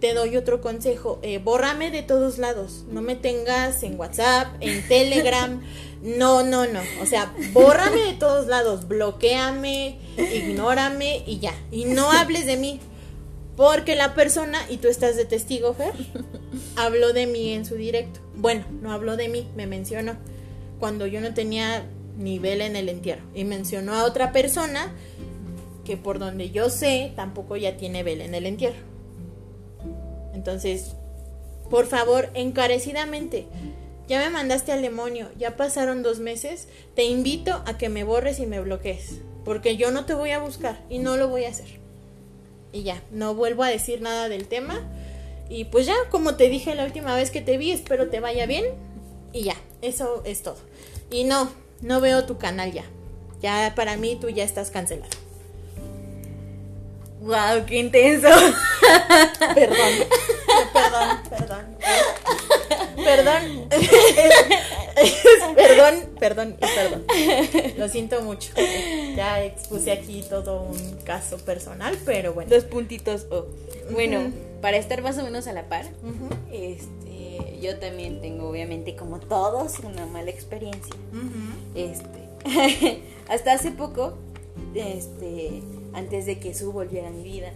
te doy otro consejo. Eh, bórrame de todos lados. No me tengas en WhatsApp, en Telegram. No, no, no. O sea, bórrame de todos lados. Bloquéame, ignórame y ya. Y no hables de mí. Porque la persona, y tú estás de testigo, Fer, habló de mí en su directo. Bueno, no habló de mí, me mencionó. Cuando yo no tenía nivel en el entierro. Y mencionó a otra persona que por donde yo sé tampoco ya tiene vela en el entierro. Entonces, por favor, encarecidamente, ya me mandaste al demonio, ya pasaron dos meses, te invito a que me borres y me bloquees, porque yo no te voy a buscar y no lo voy a hacer. Y ya, no vuelvo a decir nada del tema. Y pues ya, como te dije la última vez que te vi, espero te vaya bien. Y ya, eso es todo. Y no, no veo tu canal ya. Ya para mí tú ya estás cancelado. Wow, qué intenso. Perdón. Perdón, perdón. Perdón. perdón, perdón, perdón. Lo siento mucho. Ya expuse aquí todo un caso personal, pero bueno. Dos puntitos O. Bueno, para estar más o menos a la par, este, yo también tengo, obviamente, como todos, una mala experiencia. Este, hasta hace poco, este antes de que Su volviera a mi vida.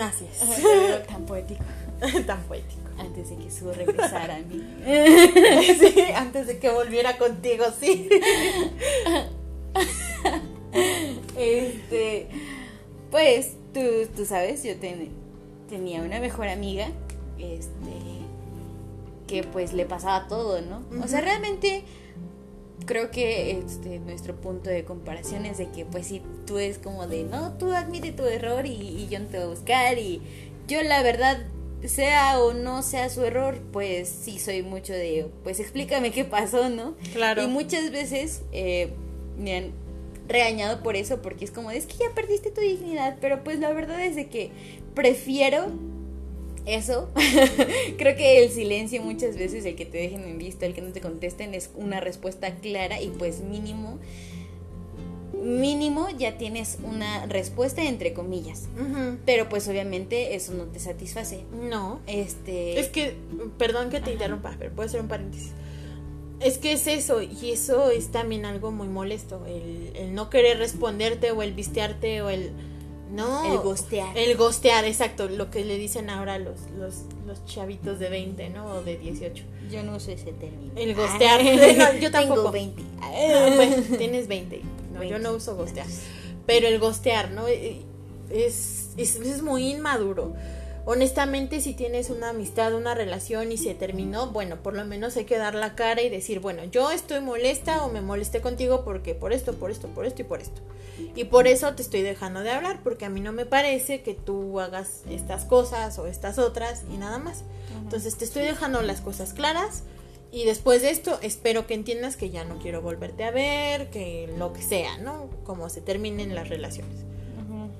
Así es. tan poético. tan poético. Antes de que Su regresara a mí. sí, antes de que volviera contigo, sí. este, pues, tú, tú sabes, yo tenía una mejor amiga, este, que pues le pasaba todo, ¿no? O sea, realmente creo que este, nuestro punto de comparación es de que pues si tú es como de no, tú admite tu error y, yo no te voy a buscar y yo la verdad sea o no sea su error, pues sí soy mucho de, pues explícame qué pasó, ¿no? Claro. Y muchas veces eh, me han regañado por eso, porque es como, es que ya perdiste tu dignidad, pero pues la verdad es de que prefiero eso. Creo que el silencio muchas veces, el que te dejen en visto, el que no te contesten, es una respuesta clara y pues mínimo, mínimo ya tienes una respuesta entre comillas. Pero pues obviamente eso no te satisface. No. Este... Es que, perdón que te interrumpa, pero puedo hacer un paréntesis. Es que es eso, y eso es también algo muy molesto, el, el no querer responderte o el vistearte o el no. El gostear. El gostear, exacto. Lo que le dicen ahora los, los, los chavitos de 20, ¿no? O de 18. Yo no sé ese término. El gostear. yo tampoco. Tengo 20. pues, tienes 20. No, yo no uso gostear. Pero el gostear, ¿no? Es, es, es muy inmaduro honestamente si tienes una amistad, una relación y se terminó, bueno, por lo menos hay que dar la cara y decir, bueno, yo estoy molesta o me molesté contigo porque por esto, por esto, por esto y por esto. Y por eso te estoy dejando de hablar, porque a mí no me parece que tú hagas estas cosas o estas otras y nada más. Entonces te estoy dejando las cosas claras y después de esto espero que entiendas que ya no quiero volverte a ver, que lo que sea, ¿no? Como se terminen las relaciones.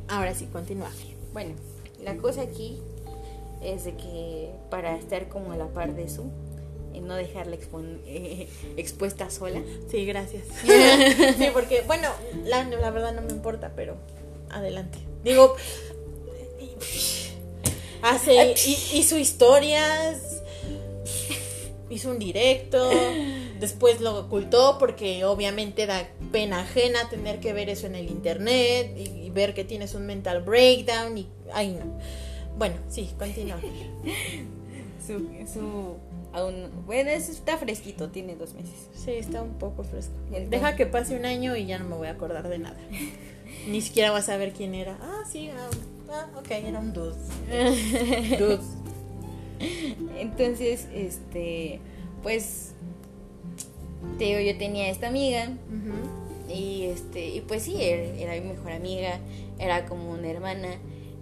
Ahora sí, continúa. Bueno, la cosa aquí es de que para estar como a la par de eso, y no dejarla eh, expuesta sola. Sí, gracias. sí, porque, bueno, la, la verdad no me importa, pero adelante. Digo, hace, hizo historias, hizo un directo, después lo ocultó porque obviamente da pena ajena tener que ver eso en el internet y, y ver que tienes un mental breakdown y, ay no. Bueno, sí, continúa. su, su aún, bueno, está fresquito, tiene dos meses. Sí, está un poco fresco. Deja que pase un año y ya no me voy a acordar de nada. Ni siquiera vas a saber quién era. Ah, sí, ah, ah ok, era un dude. dude. Entonces, este, pues, te digo, yo tenía esta amiga. Y este, y pues sí, era, era mi mejor amiga, era como una hermana.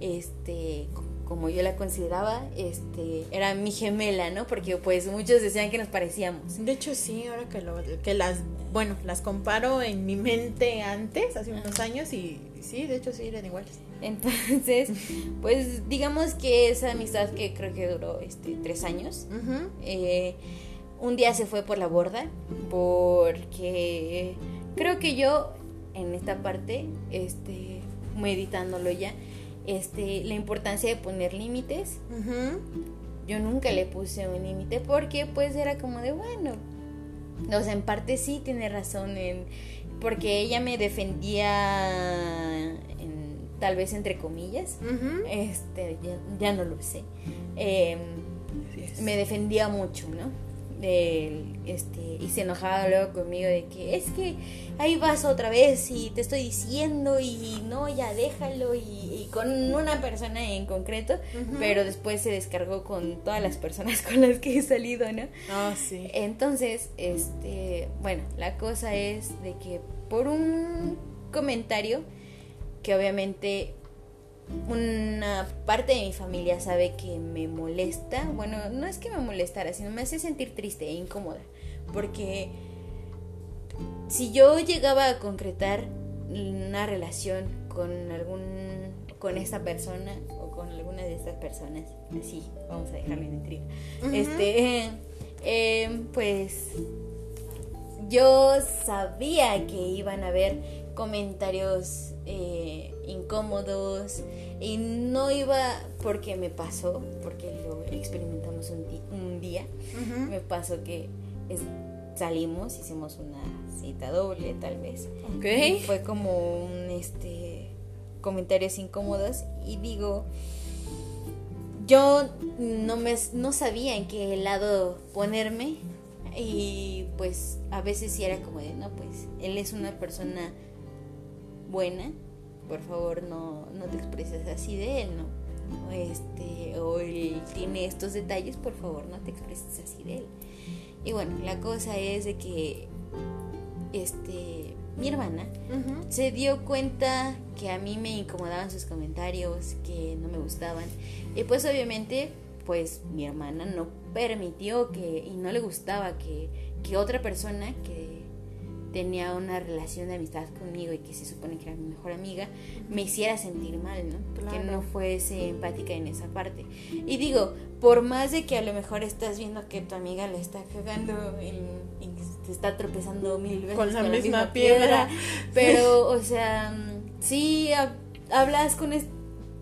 Este, como yo la consideraba, este, era mi gemela, ¿no? Porque pues muchos decían que nos parecíamos. De hecho, sí, ahora que, lo, que las, bueno, las comparo en mi mente antes, hace unos años, y sí, de hecho sí, eran iguales. Entonces, pues digamos que esa amistad que creo que duró este, tres años, eh, un día se fue por la borda, porque creo que yo en esta parte, este, meditándolo ya, este, la importancia de poner límites. Yo nunca le puse un límite porque pues era como de, bueno, o sea, en parte sí tiene razón en, porque ella me defendía tal vez entre comillas, este, ya, no lo sé, em, me defendía mucho, ¿no? este, y se enojaba luego conmigo de que es que ahí vas otra vez y te estoy diciendo y no, ya déjalo y, con una persona en concreto, pero después se descargó con todas las personas con las que he salido, ¿no? Ah, sí. Entonces, este, bueno, la cosa es de que por un comentario que obviamente una parte de mi familia sabe que me molesta. Bueno, no es que me molestara, sino me hace sentir triste e incómoda. Porque si yo llegaba a concretar una relación con algún con esta persona o con alguna de estas personas, así, vamos a dejarlo en intriga. Este, eh, pues yo sabía que iban a haber comentarios eh, incómodos. Y no iba porque me pasó, porque lo experimentamos un, día, me pasó que salimos, hicimos una cita doble tal vez. Okay. fue como un este comentarios incómodos. Y digo yo no me no sabía en qué lado ponerme. Y pues a veces sí era como de no pues él es una persona buena por favor no, no te expreses así de él, ¿no? Este, o él tiene estos detalles, por favor no te expreses así de él. Y bueno, la cosa es de que este mi hermana se dio cuenta que a mí me incomodaban sus comentarios, que no me gustaban. Y pues obviamente, pues mi hermana no permitió que, y no le gustaba que, que otra persona que tenía una relación de amistad conmigo y que se supone que era mi mejor amiga, me hiciera sentir mal, ¿no? Que no fuese empática en esa parte. Y digo, por más de que a lo mejor estás viendo que tu amiga le está cagando y, te está tropezando mil veces con la, misma, piedra, pero, o sea, sí hablas con,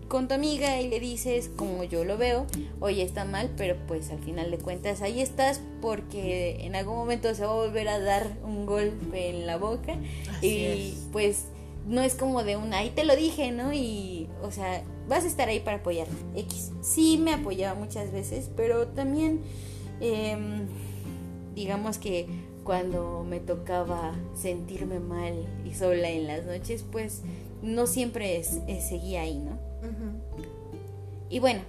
con tu amiga y le dices, como yo lo veo, oye, está mal, pero pues al final de cuentas ahí estás porque en algún momento se va a volver a dar un golpe en la boca y pues no es como de un, ahí te lo dije, ¿no? Y, o sea, vas a estar ahí para apoyarme. X. Sí me apoyaba muchas veces, pero también, em, digamos que cuando me tocaba sentirme mal y sola en las noches, pues no siempre seguía ahí, ¿no? Y bueno,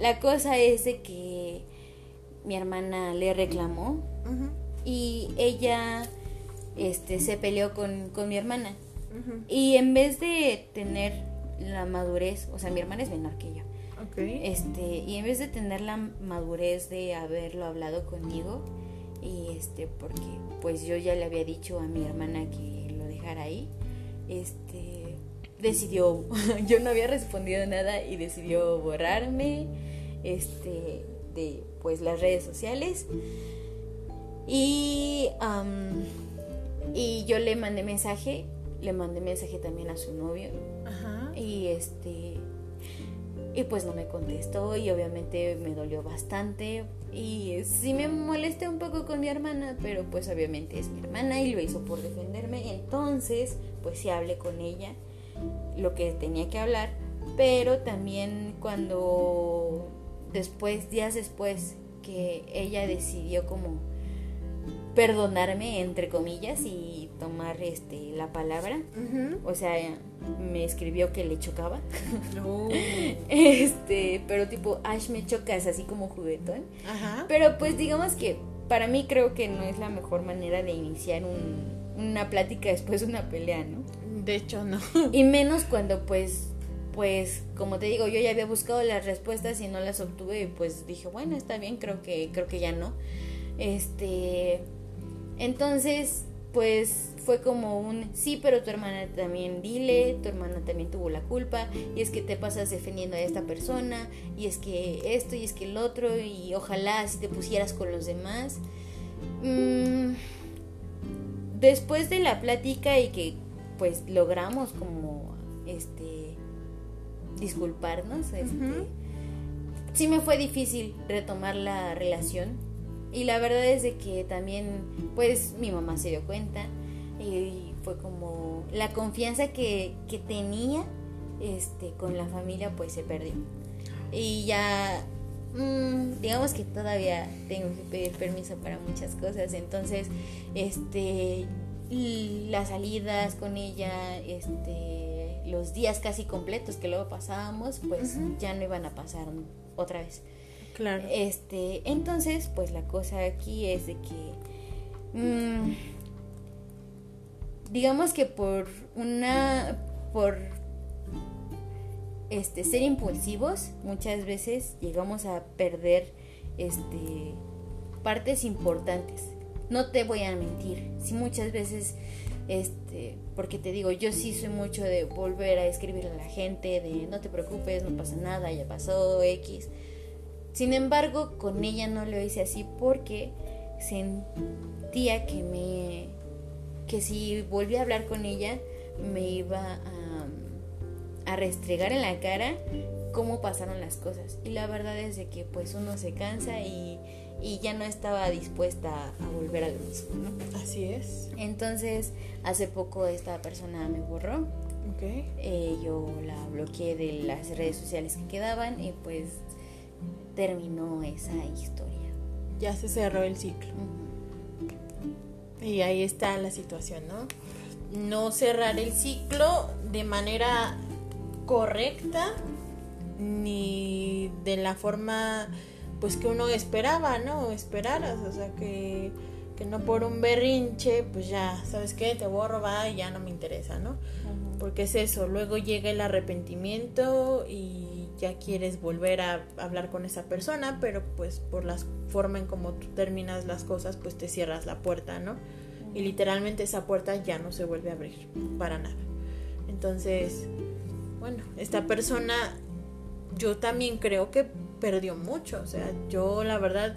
la cosa es de que mi hermana le reclamó y ella este, se peleó con, mi hermana. Y en vez de tener la madurez, o sea, mi hermana es menor que yo. Este, y en vez de tener la madurez de haberlo hablado conmigo, y este, porque pues yo ya le había dicho a mi hermana que lo dejara ahí, este, decidió, yo no había respondido nada y decidió borrarme este, de pues las redes sociales. Y, y yo le mandé mensaje, le mandé mensaje también a su novio. Y este y pues no me contestó y obviamente me dolió bastante y sí me molesté un poco con mi hermana, pero pues obviamente es mi hermana y lo hizo por defenderme, entonces pues sí hablé con ella lo que tenía que hablar, pero también cuando después, días después, que ella decidió como perdonarme entre comillas y tomar este la palabra o sea me escribió que le chocaba. Este pero tipo Ash me chocas así como juguetón. Pero pues digamos que para mí creo que no es la mejor manera de iniciar una plática después de una pelea no de hecho, no. Y menos cuando pues pues como te digo, yo ya había buscado las respuestas y no las obtuve, y pues dije, bueno, está bien, creo que creo que ya no. Este, entonces, pues fue como un sí, pero tu hermana también dile, tu hermana también tuvo la culpa, y es que te pasas defendiendo a esta persona, y es que esto, y es que el otro, y ojalá si te pusieras con los demás. Mm, después de la plática y que pues logramos como este disculparnos, este, sí me fue difícil retomar la relación y la verdad es de que también pues mi mamá se dio cuenta y fue como la confianza que, que tenía este con la familia pues se perdió. Y ya mm, digamos que todavía tengo que pedir permiso para muchas cosas entonces este las salidas con ella este los días casi completos que luego pasábamos pues ya no iban a pasar otra vez. Claro. este entonces pues la cosa aquí es de que mm, digamos que por una por este ser impulsivos muchas veces llegamos a perder este partes importantes no te voy a mentir sí muchas veces este porque te digo yo sí soy mucho de volver a escribirle a la gente de no te preocupes no pasa nada ya pasó x sin embargo con ella no lo hice así porque sentía que me que si volví a hablar con ella me iba a, a restregar en la cara cómo pasaron las cosas. Y la verdad es de que pues uno se cansa y, y ya no estaba dispuesta a volver a lo mismo, ¿no? Así es. Entonces, hace poco esta persona me borró. Ok. Eh, yo la bloqueé de las redes sociales que quedaban y pues terminó esa historia. Ya se cerró el ciclo. Y ahí está la situación, ¿no? No cerrar el ciclo de manera correcta ni de la forma pues que uno esperaba, ¿no? Esperaras, o sea que, que no por un berrinche, pues ya, ¿sabes qué? Te borro, va y ya no me interesa, ¿no? Porque es eso, luego llega el arrepentimiento y ya quieres volver a hablar con esa persona, pero pues por la forma en como tú terminas las cosas, pues te cierras la puerta, ¿no? Y literalmente esa puerta ya no se vuelve a abrir para nada. Entonces, bueno, esta persona yo también creo que perdió mucho, o sea, yo la verdad,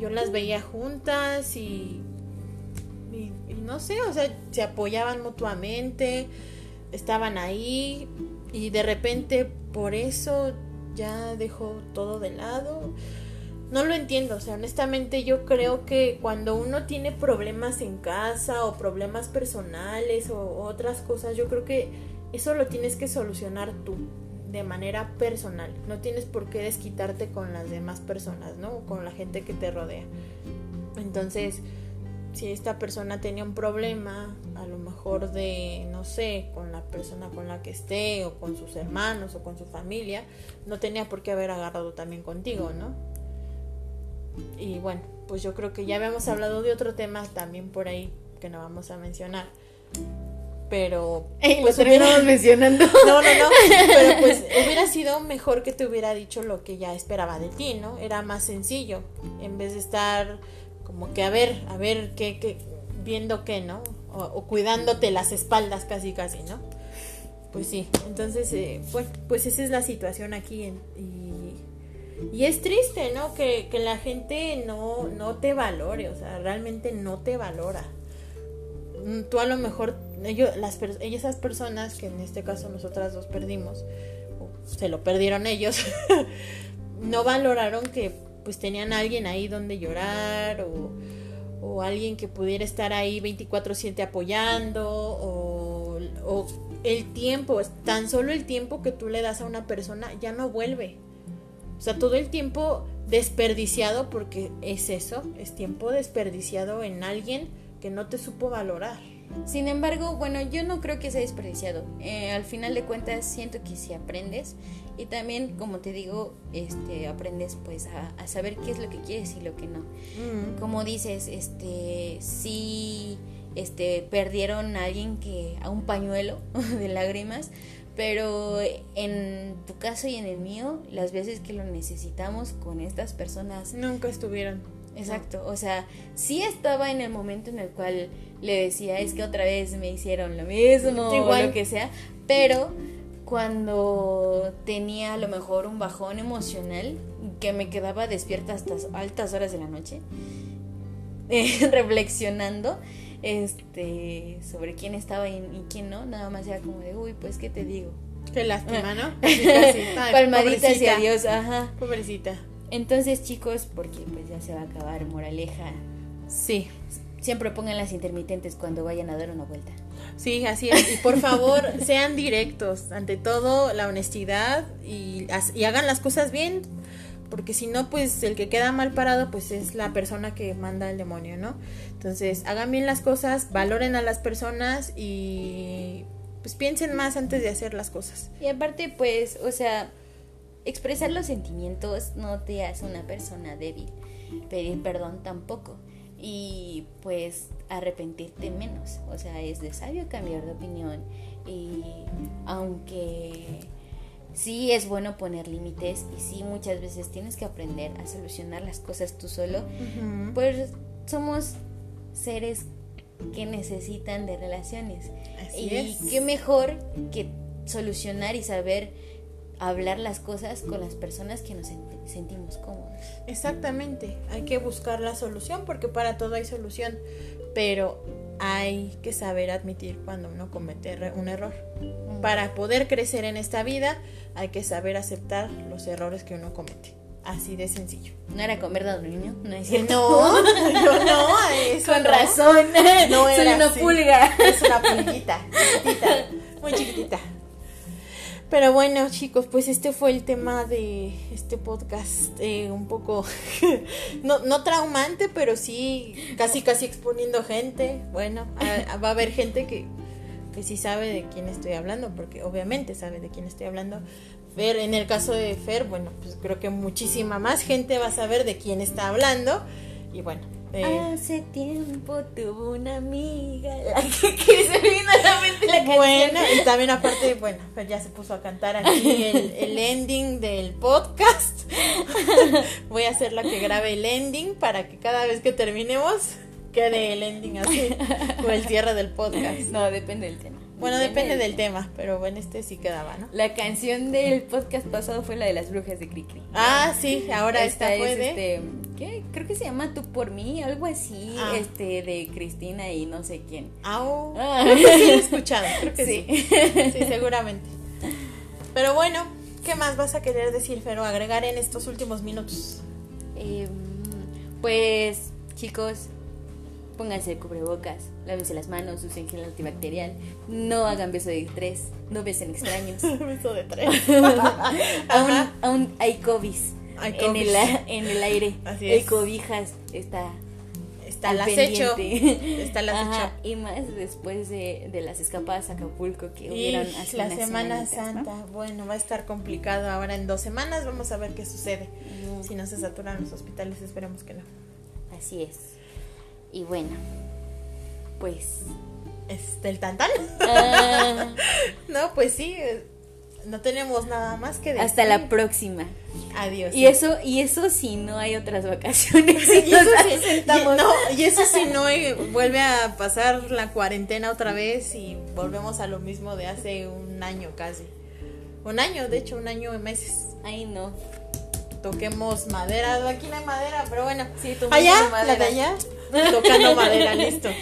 yo las veía juntas y, y, no sé, o sea, se apoyaban mutuamente, estaban ahí y de repente por eso ya dejó todo de lado. No lo entiendo, o sea, honestamente yo creo que cuando uno tiene problemas en casa o problemas personales o otras cosas, yo creo que eso lo tienes que solucionar tú de manera personal. No tienes por qué desquitarte con las demás personas, ¿no? Con la gente que te rodea. Entonces, si esta persona tenía un problema, a lo mejor de, no sé, con la persona con la que esté, o con sus hermanos, o con su familia, no tenía por qué haber agarrado también contigo, ¿no? Y bueno, pues yo creo que ya habíamos hablado de otro tema también por ahí que no vamos a mencionar. Pero Ey, pues hubiera- mencionando. no, no, no. Pero pues hubiera sido mejor que te hubiera dicho lo que ya esperaba de ti, ¿no? Era más sencillo. En vez de estar como que a ver, a ver qué, qué viendo qué, ¿no? O, o cuidándote las espaldas casi, casi, ¿no? Pues sí. Entonces, eh, pues, pues esa es la situación aquí. en- y, y es triste, ¿no? Que, que la gente no, no te valore, o sea, realmente no te valora mm, tú a lo mejor ellos, las, esas personas que en este caso nosotras dos perdimos o se lo perdieron ellos no valoraron que pues tenían a alguien ahí donde llorar o, o alguien que pudiera estar ahí 24/7 apoyando o, o el tiempo tan solo el tiempo que tú le das a una persona ya no vuelve. O sea todo el tiempo desperdiciado porque es eso es tiempo desperdiciado en alguien que no te supo valorar Sin embargo, bueno, yo no creo que sea desperdiciado. Eh, al final de cuentas, siento que si aprendes y también, como te digo, este, aprendes pues a, a saber qué es lo que quieres y lo que no. Como dices, este, si este, perdieron a alguien que, a un pañuelo de lágrimas, Pero en tu caso y en el mío, las veces que lo necesitamos con estas personas... Nunca estuvieron. Exacto, o sea, sí estaba en el momento en el cual le decía, es que otra vez me hicieron lo mismo o lo que sea, pero cuando tenía a lo mejor un bajón emocional que me quedaba despierta hasta altas horas de la noche, eh, reflexionando este sobre quién estaba y, quién no, nada más era como de, uy, pues qué te digo. Qué lástima, ¿no? Palmaditas y adiós, ajá. Pobrecita. Entonces, chicos, porque pues ya se va a acabar, moraleja. Sí. Siempre pongan las intermitentes cuando vayan a dar una vuelta. Sí, así es. Y por favor, sean directos. Ante todo, la honestidad y, y hagan las cosas bien porque si no, pues el que queda mal parado, pues es la persona que manda el demonio, ¿no? Entonces, hagan bien las cosas, valoren a las personas y pues piensen más antes de hacer las cosas. Y aparte, pues, o sea, expresar los sentimientos no te hace una persona débil, pedir perdón tampoco. Y pues arrepentirte menos, o sea, es de sabio cambiar de opinión y aunque sí es bueno poner límites y sí muchas veces tienes que aprender a solucionar las cosas tú solo, pues somos seres que necesitan de relaciones. y qué mejor que solucionar y saber hablar las cosas con las personas que nos sentimos cómodos. Exactamente, hay que buscar la solución porque para todo hay solución, pero hay que saber admitir cuando uno comete un error. Para poder crecer en esta vida hay que saber aceptar los errores que uno comete. Así de sencillo. ¿No era comer niño? No, es cierto. no, yo no, eso Con razón. No era Soy una pulga. Es una pulguita, chiquitita, muy chiquitita. Pero bueno, chicos, pues este fue el tema de este podcast, eh, un poco, no, no traumante, pero sí casi casi exponiendo gente. Bueno, va a haber gente que, que sí sabe de quién estoy hablando, porque obviamente sabe de quién estoy hablando. Fer, en el caso de Fer, bueno, pues creo que muchísima más gente va a saber de quién está hablando. Y bueno, eh, Hace tiempo tuvo una amiga la que, se vino a la mente la canción. Bueno, y también aparte, bueno, pues ya se puso a cantar aquí el, el ending del podcast. Voy a hacer la que grabe el ending para que cada vez que terminemos quede el ending así, o el cierre del podcast. No, depende del tema. Bueno, depende del tema, pero bueno, este sí quedaba, ¿no? La canción del podcast pasado fue la de las brujas de Cricri. Ah, sí, ahora esta, esta puede. este, ¿qué? Creo que se llama Tú por mí, algo así, ah. este, de Cristina y no sé quién. Ah, oh. ah. Creo que sí lo he escuchado, creo que sí. Sí, seguramente. Pero bueno, ¿qué más vas a querer decir, Fero? Agregar en estos últimos minutos. Em, pues, chicos, pónganse el cubrebocas, lávense las manos, usen gel antibacterial, no hagan beso de tres, no besen extraños. beso de tres. aún, aún, hay COVID en el, en el aire. Así es. Hay cobijas, está está el acecho. Está el acecho. y más después de, de, las escapadas a Acapulco que hubieron hace La Semana Santa. Bueno, va a estar complicado ahora en dos semanas. Vamos a ver qué sucede. Si no se saturan los hospitales, esperemos que no. Así es. Y bueno, pues... ¿Este el tantán? Ah. no, pues sí, eh, no tenemos nada más que decir. Hasta la próxima. Adiós. Y eso, y eso si no hay otras vacaciones. y, eso y, eso si no vuelve a pasar la cuarentena otra vez y volvemos a lo mismo de hace un año casi. Un año, de hecho, un año de meses. Ay, no. Toquemos madera. Aquí no hay madera, pero bueno. Sí, allá, la de allá. Tocando madera, listo.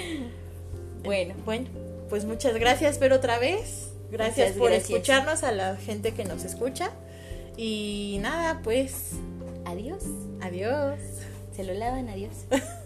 Bueno, bueno, pues muchas gracias, pero otra vez. Gracias, por escucharnos a la gente que nos escucha. Y nada, pues. Adiós. Adiós. Se lo lavan, adiós.